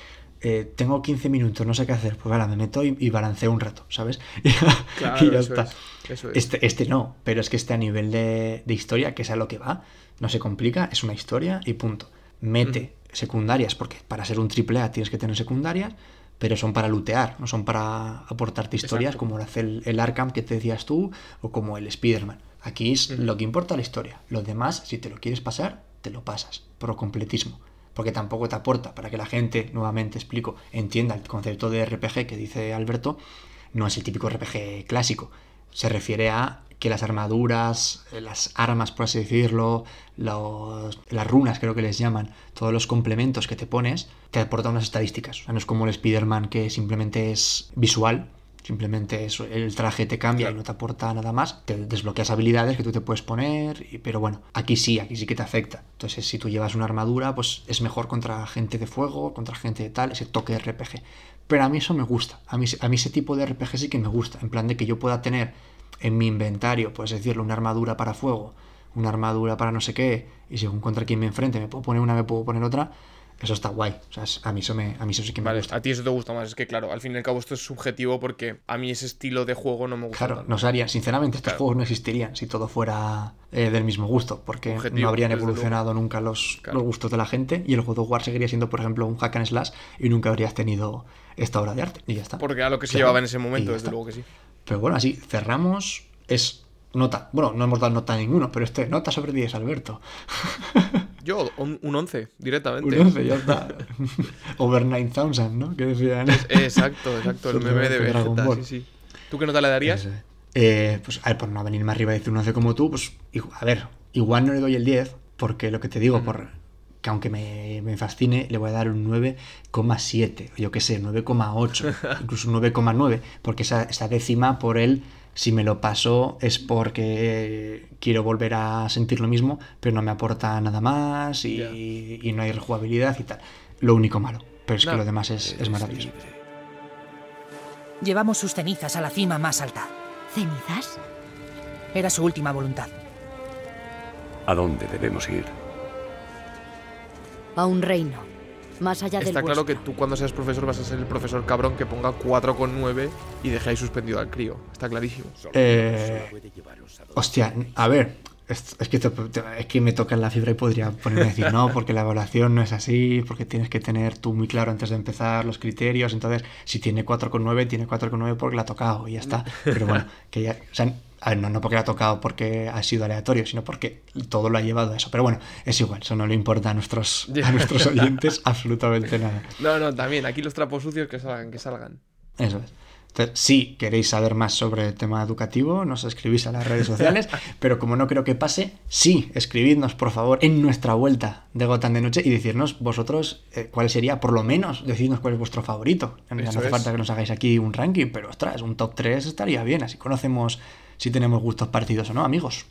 eh, tengo 15 minutos, no sé qué hacer, pues ahora me meto y, y balanceo un rato, ¿sabes? Claro, y ya eso está. es, eso es. Este, este no, pero es que este a nivel de, de historia, que es a lo que va, no se complica, es una historia y punto. Mete secundarias, porque para ser un triple A tienes que tener secundarias, pero son para lootear, no son para aportarte historias Exacto. como lo hace el, el Arkham que te decías tú o como el Spider-Man. Aquí es lo que importa la historia. Lo demás, si te lo quieres pasar, te lo pasas por completismo. Porque tampoco te aporta para que la gente, nuevamente explico, entienda el concepto de RPG que dice Alberto, no es el típico RPG clásico. Se refiere a que las armaduras, eh, las armas, por así decirlo, los- las runas, creo que les llaman, todos los complementos que te pones, te aportan unas estadísticas. O sea, no es como el Spider-Man que simplemente es visual, simplemente es, el traje te cambia y no te aporta nada más, te desbloqueas habilidades que tú te puedes poner, y- pero bueno, aquí sí, aquí sí que te afecta. Entonces, si tú llevas una armadura, pues es mejor contra gente de fuego, contra gente de tal, ese toque de RPG. Pero a mí eso me gusta, a mí, a mí ese tipo de RPG sí que me gusta, en plan de que yo pueda tener en mi inventario, puedes decirlo, una armadura para fuego, una armadura para no sé qué, y según contra quien me enfrente me puedo poner una, me puedo poner otra, eso está guay. O sea, es- a mí eso, me, a mí eso sí que me Vale, gusta. a ti eso te gusta más. Es que, claro, al fin y al cabo esto es subjetivo porque a mí ese estilo de juego no me gusta. Claro, tanto. nos harían, sinceramente, estos Claro. juegos no existirían si todo fuera eh, del mismo gusto, porque Objetivo, no habrían evolucionado nunca los, Claro. los gustos de la gente y el God of War seguiría siendo, por ejemplo, un hack and slash y nunca habrías tenido esta obra de arte. Y ya está. Porque era lo que se Claro, llevaba en ese momento, desde luego que sí. Pero bueno, así cerramos. Es nota. Bueno, no hemos dado nota a ninguno, pero este nota sobre 10, Alberto. Yo, un, un 11, directamente. Un 11, ya está. Over 9000, ¿no? Que decían. Exacto, exacto, el meme de Vegeta, sí, sí. ¿Tú qué nota le darías? Es. Eh, pues a ver, por no venir más arriba y decir un 11 como tú, pues a ver, igual no le doy el 10, porque lo que te digo, por, que aunque me, me fascine, le voy a dar un 9,7, o yo qué sé, 9,8, incluso un 9,9, porque esa, esa décima por él, si me lo paso, es porque quiero volver a sentir lo mismo, pero no me aporta nada más y, y no hay rejugabilidad y tal. Lo único malo, pero es No, que lo demás es, es maravilloso. Llevamos sus cenizas a la cima más alta. ¿Cenizas? Era su última voluntad. ¿A dónde debemos ir? A un reino. Más allá del Está claro que vuestro. tú cuando seas profesor vas a ser el profesor cabrón que ponga 4,9 y deje ahí suspendido al crío. Está clarísimo. Eh, hostia, a ver, Es, es que, te- es que me toca la fibra y podría ponerme a decir no, porque la evaluación no es así, porque tienes que tener tú muy claro antes de empezar los criterios. Entonces, si tiene 4,9, tiene 4,9 porque la ha tocado y ya está. Pero bueno, que ya. O sea, a ver, no, no porque la ha tocado porque ha sido aleatorio, sino porque todo lo ha llevado a eso. Pero bueno, es igual, eso no le importa a nuestros, a nuestros oyentes absolutamente nada. No, no, también, aquí los trapos sucios que salgan, que salgan. Eso es. Entonces, si queréis saber más sobre el tema educativo, nos escribís a las redes sociales, pero como no creo que pase, sí, escribidnos por favor en nuestra vuelta de Gotham de Noche y decirnos vosotros eh, cuál sería, por lo menos, decidnos cuál es vuestro favorito. No hace falta que nos hagáis aquí un ranking, pero ostras, un top 3 estaría bien, así conocemos si tenemos gustos parecidos o no, amigos.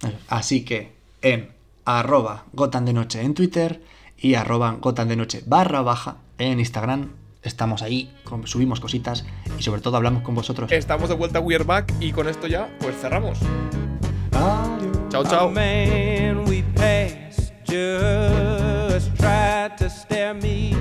Eso. Así que en arroba Gotham de Noche en Twitter y arroba Gotham de Noche barra baja en Instagram. Estamos ahí, subimos cositas y sobre todo hablamos con vosotros. Estamos de vuelta, We Are Back, y con esto ya, pues cerramos. Adiós. Chao, chao. man we passed just tried to stare me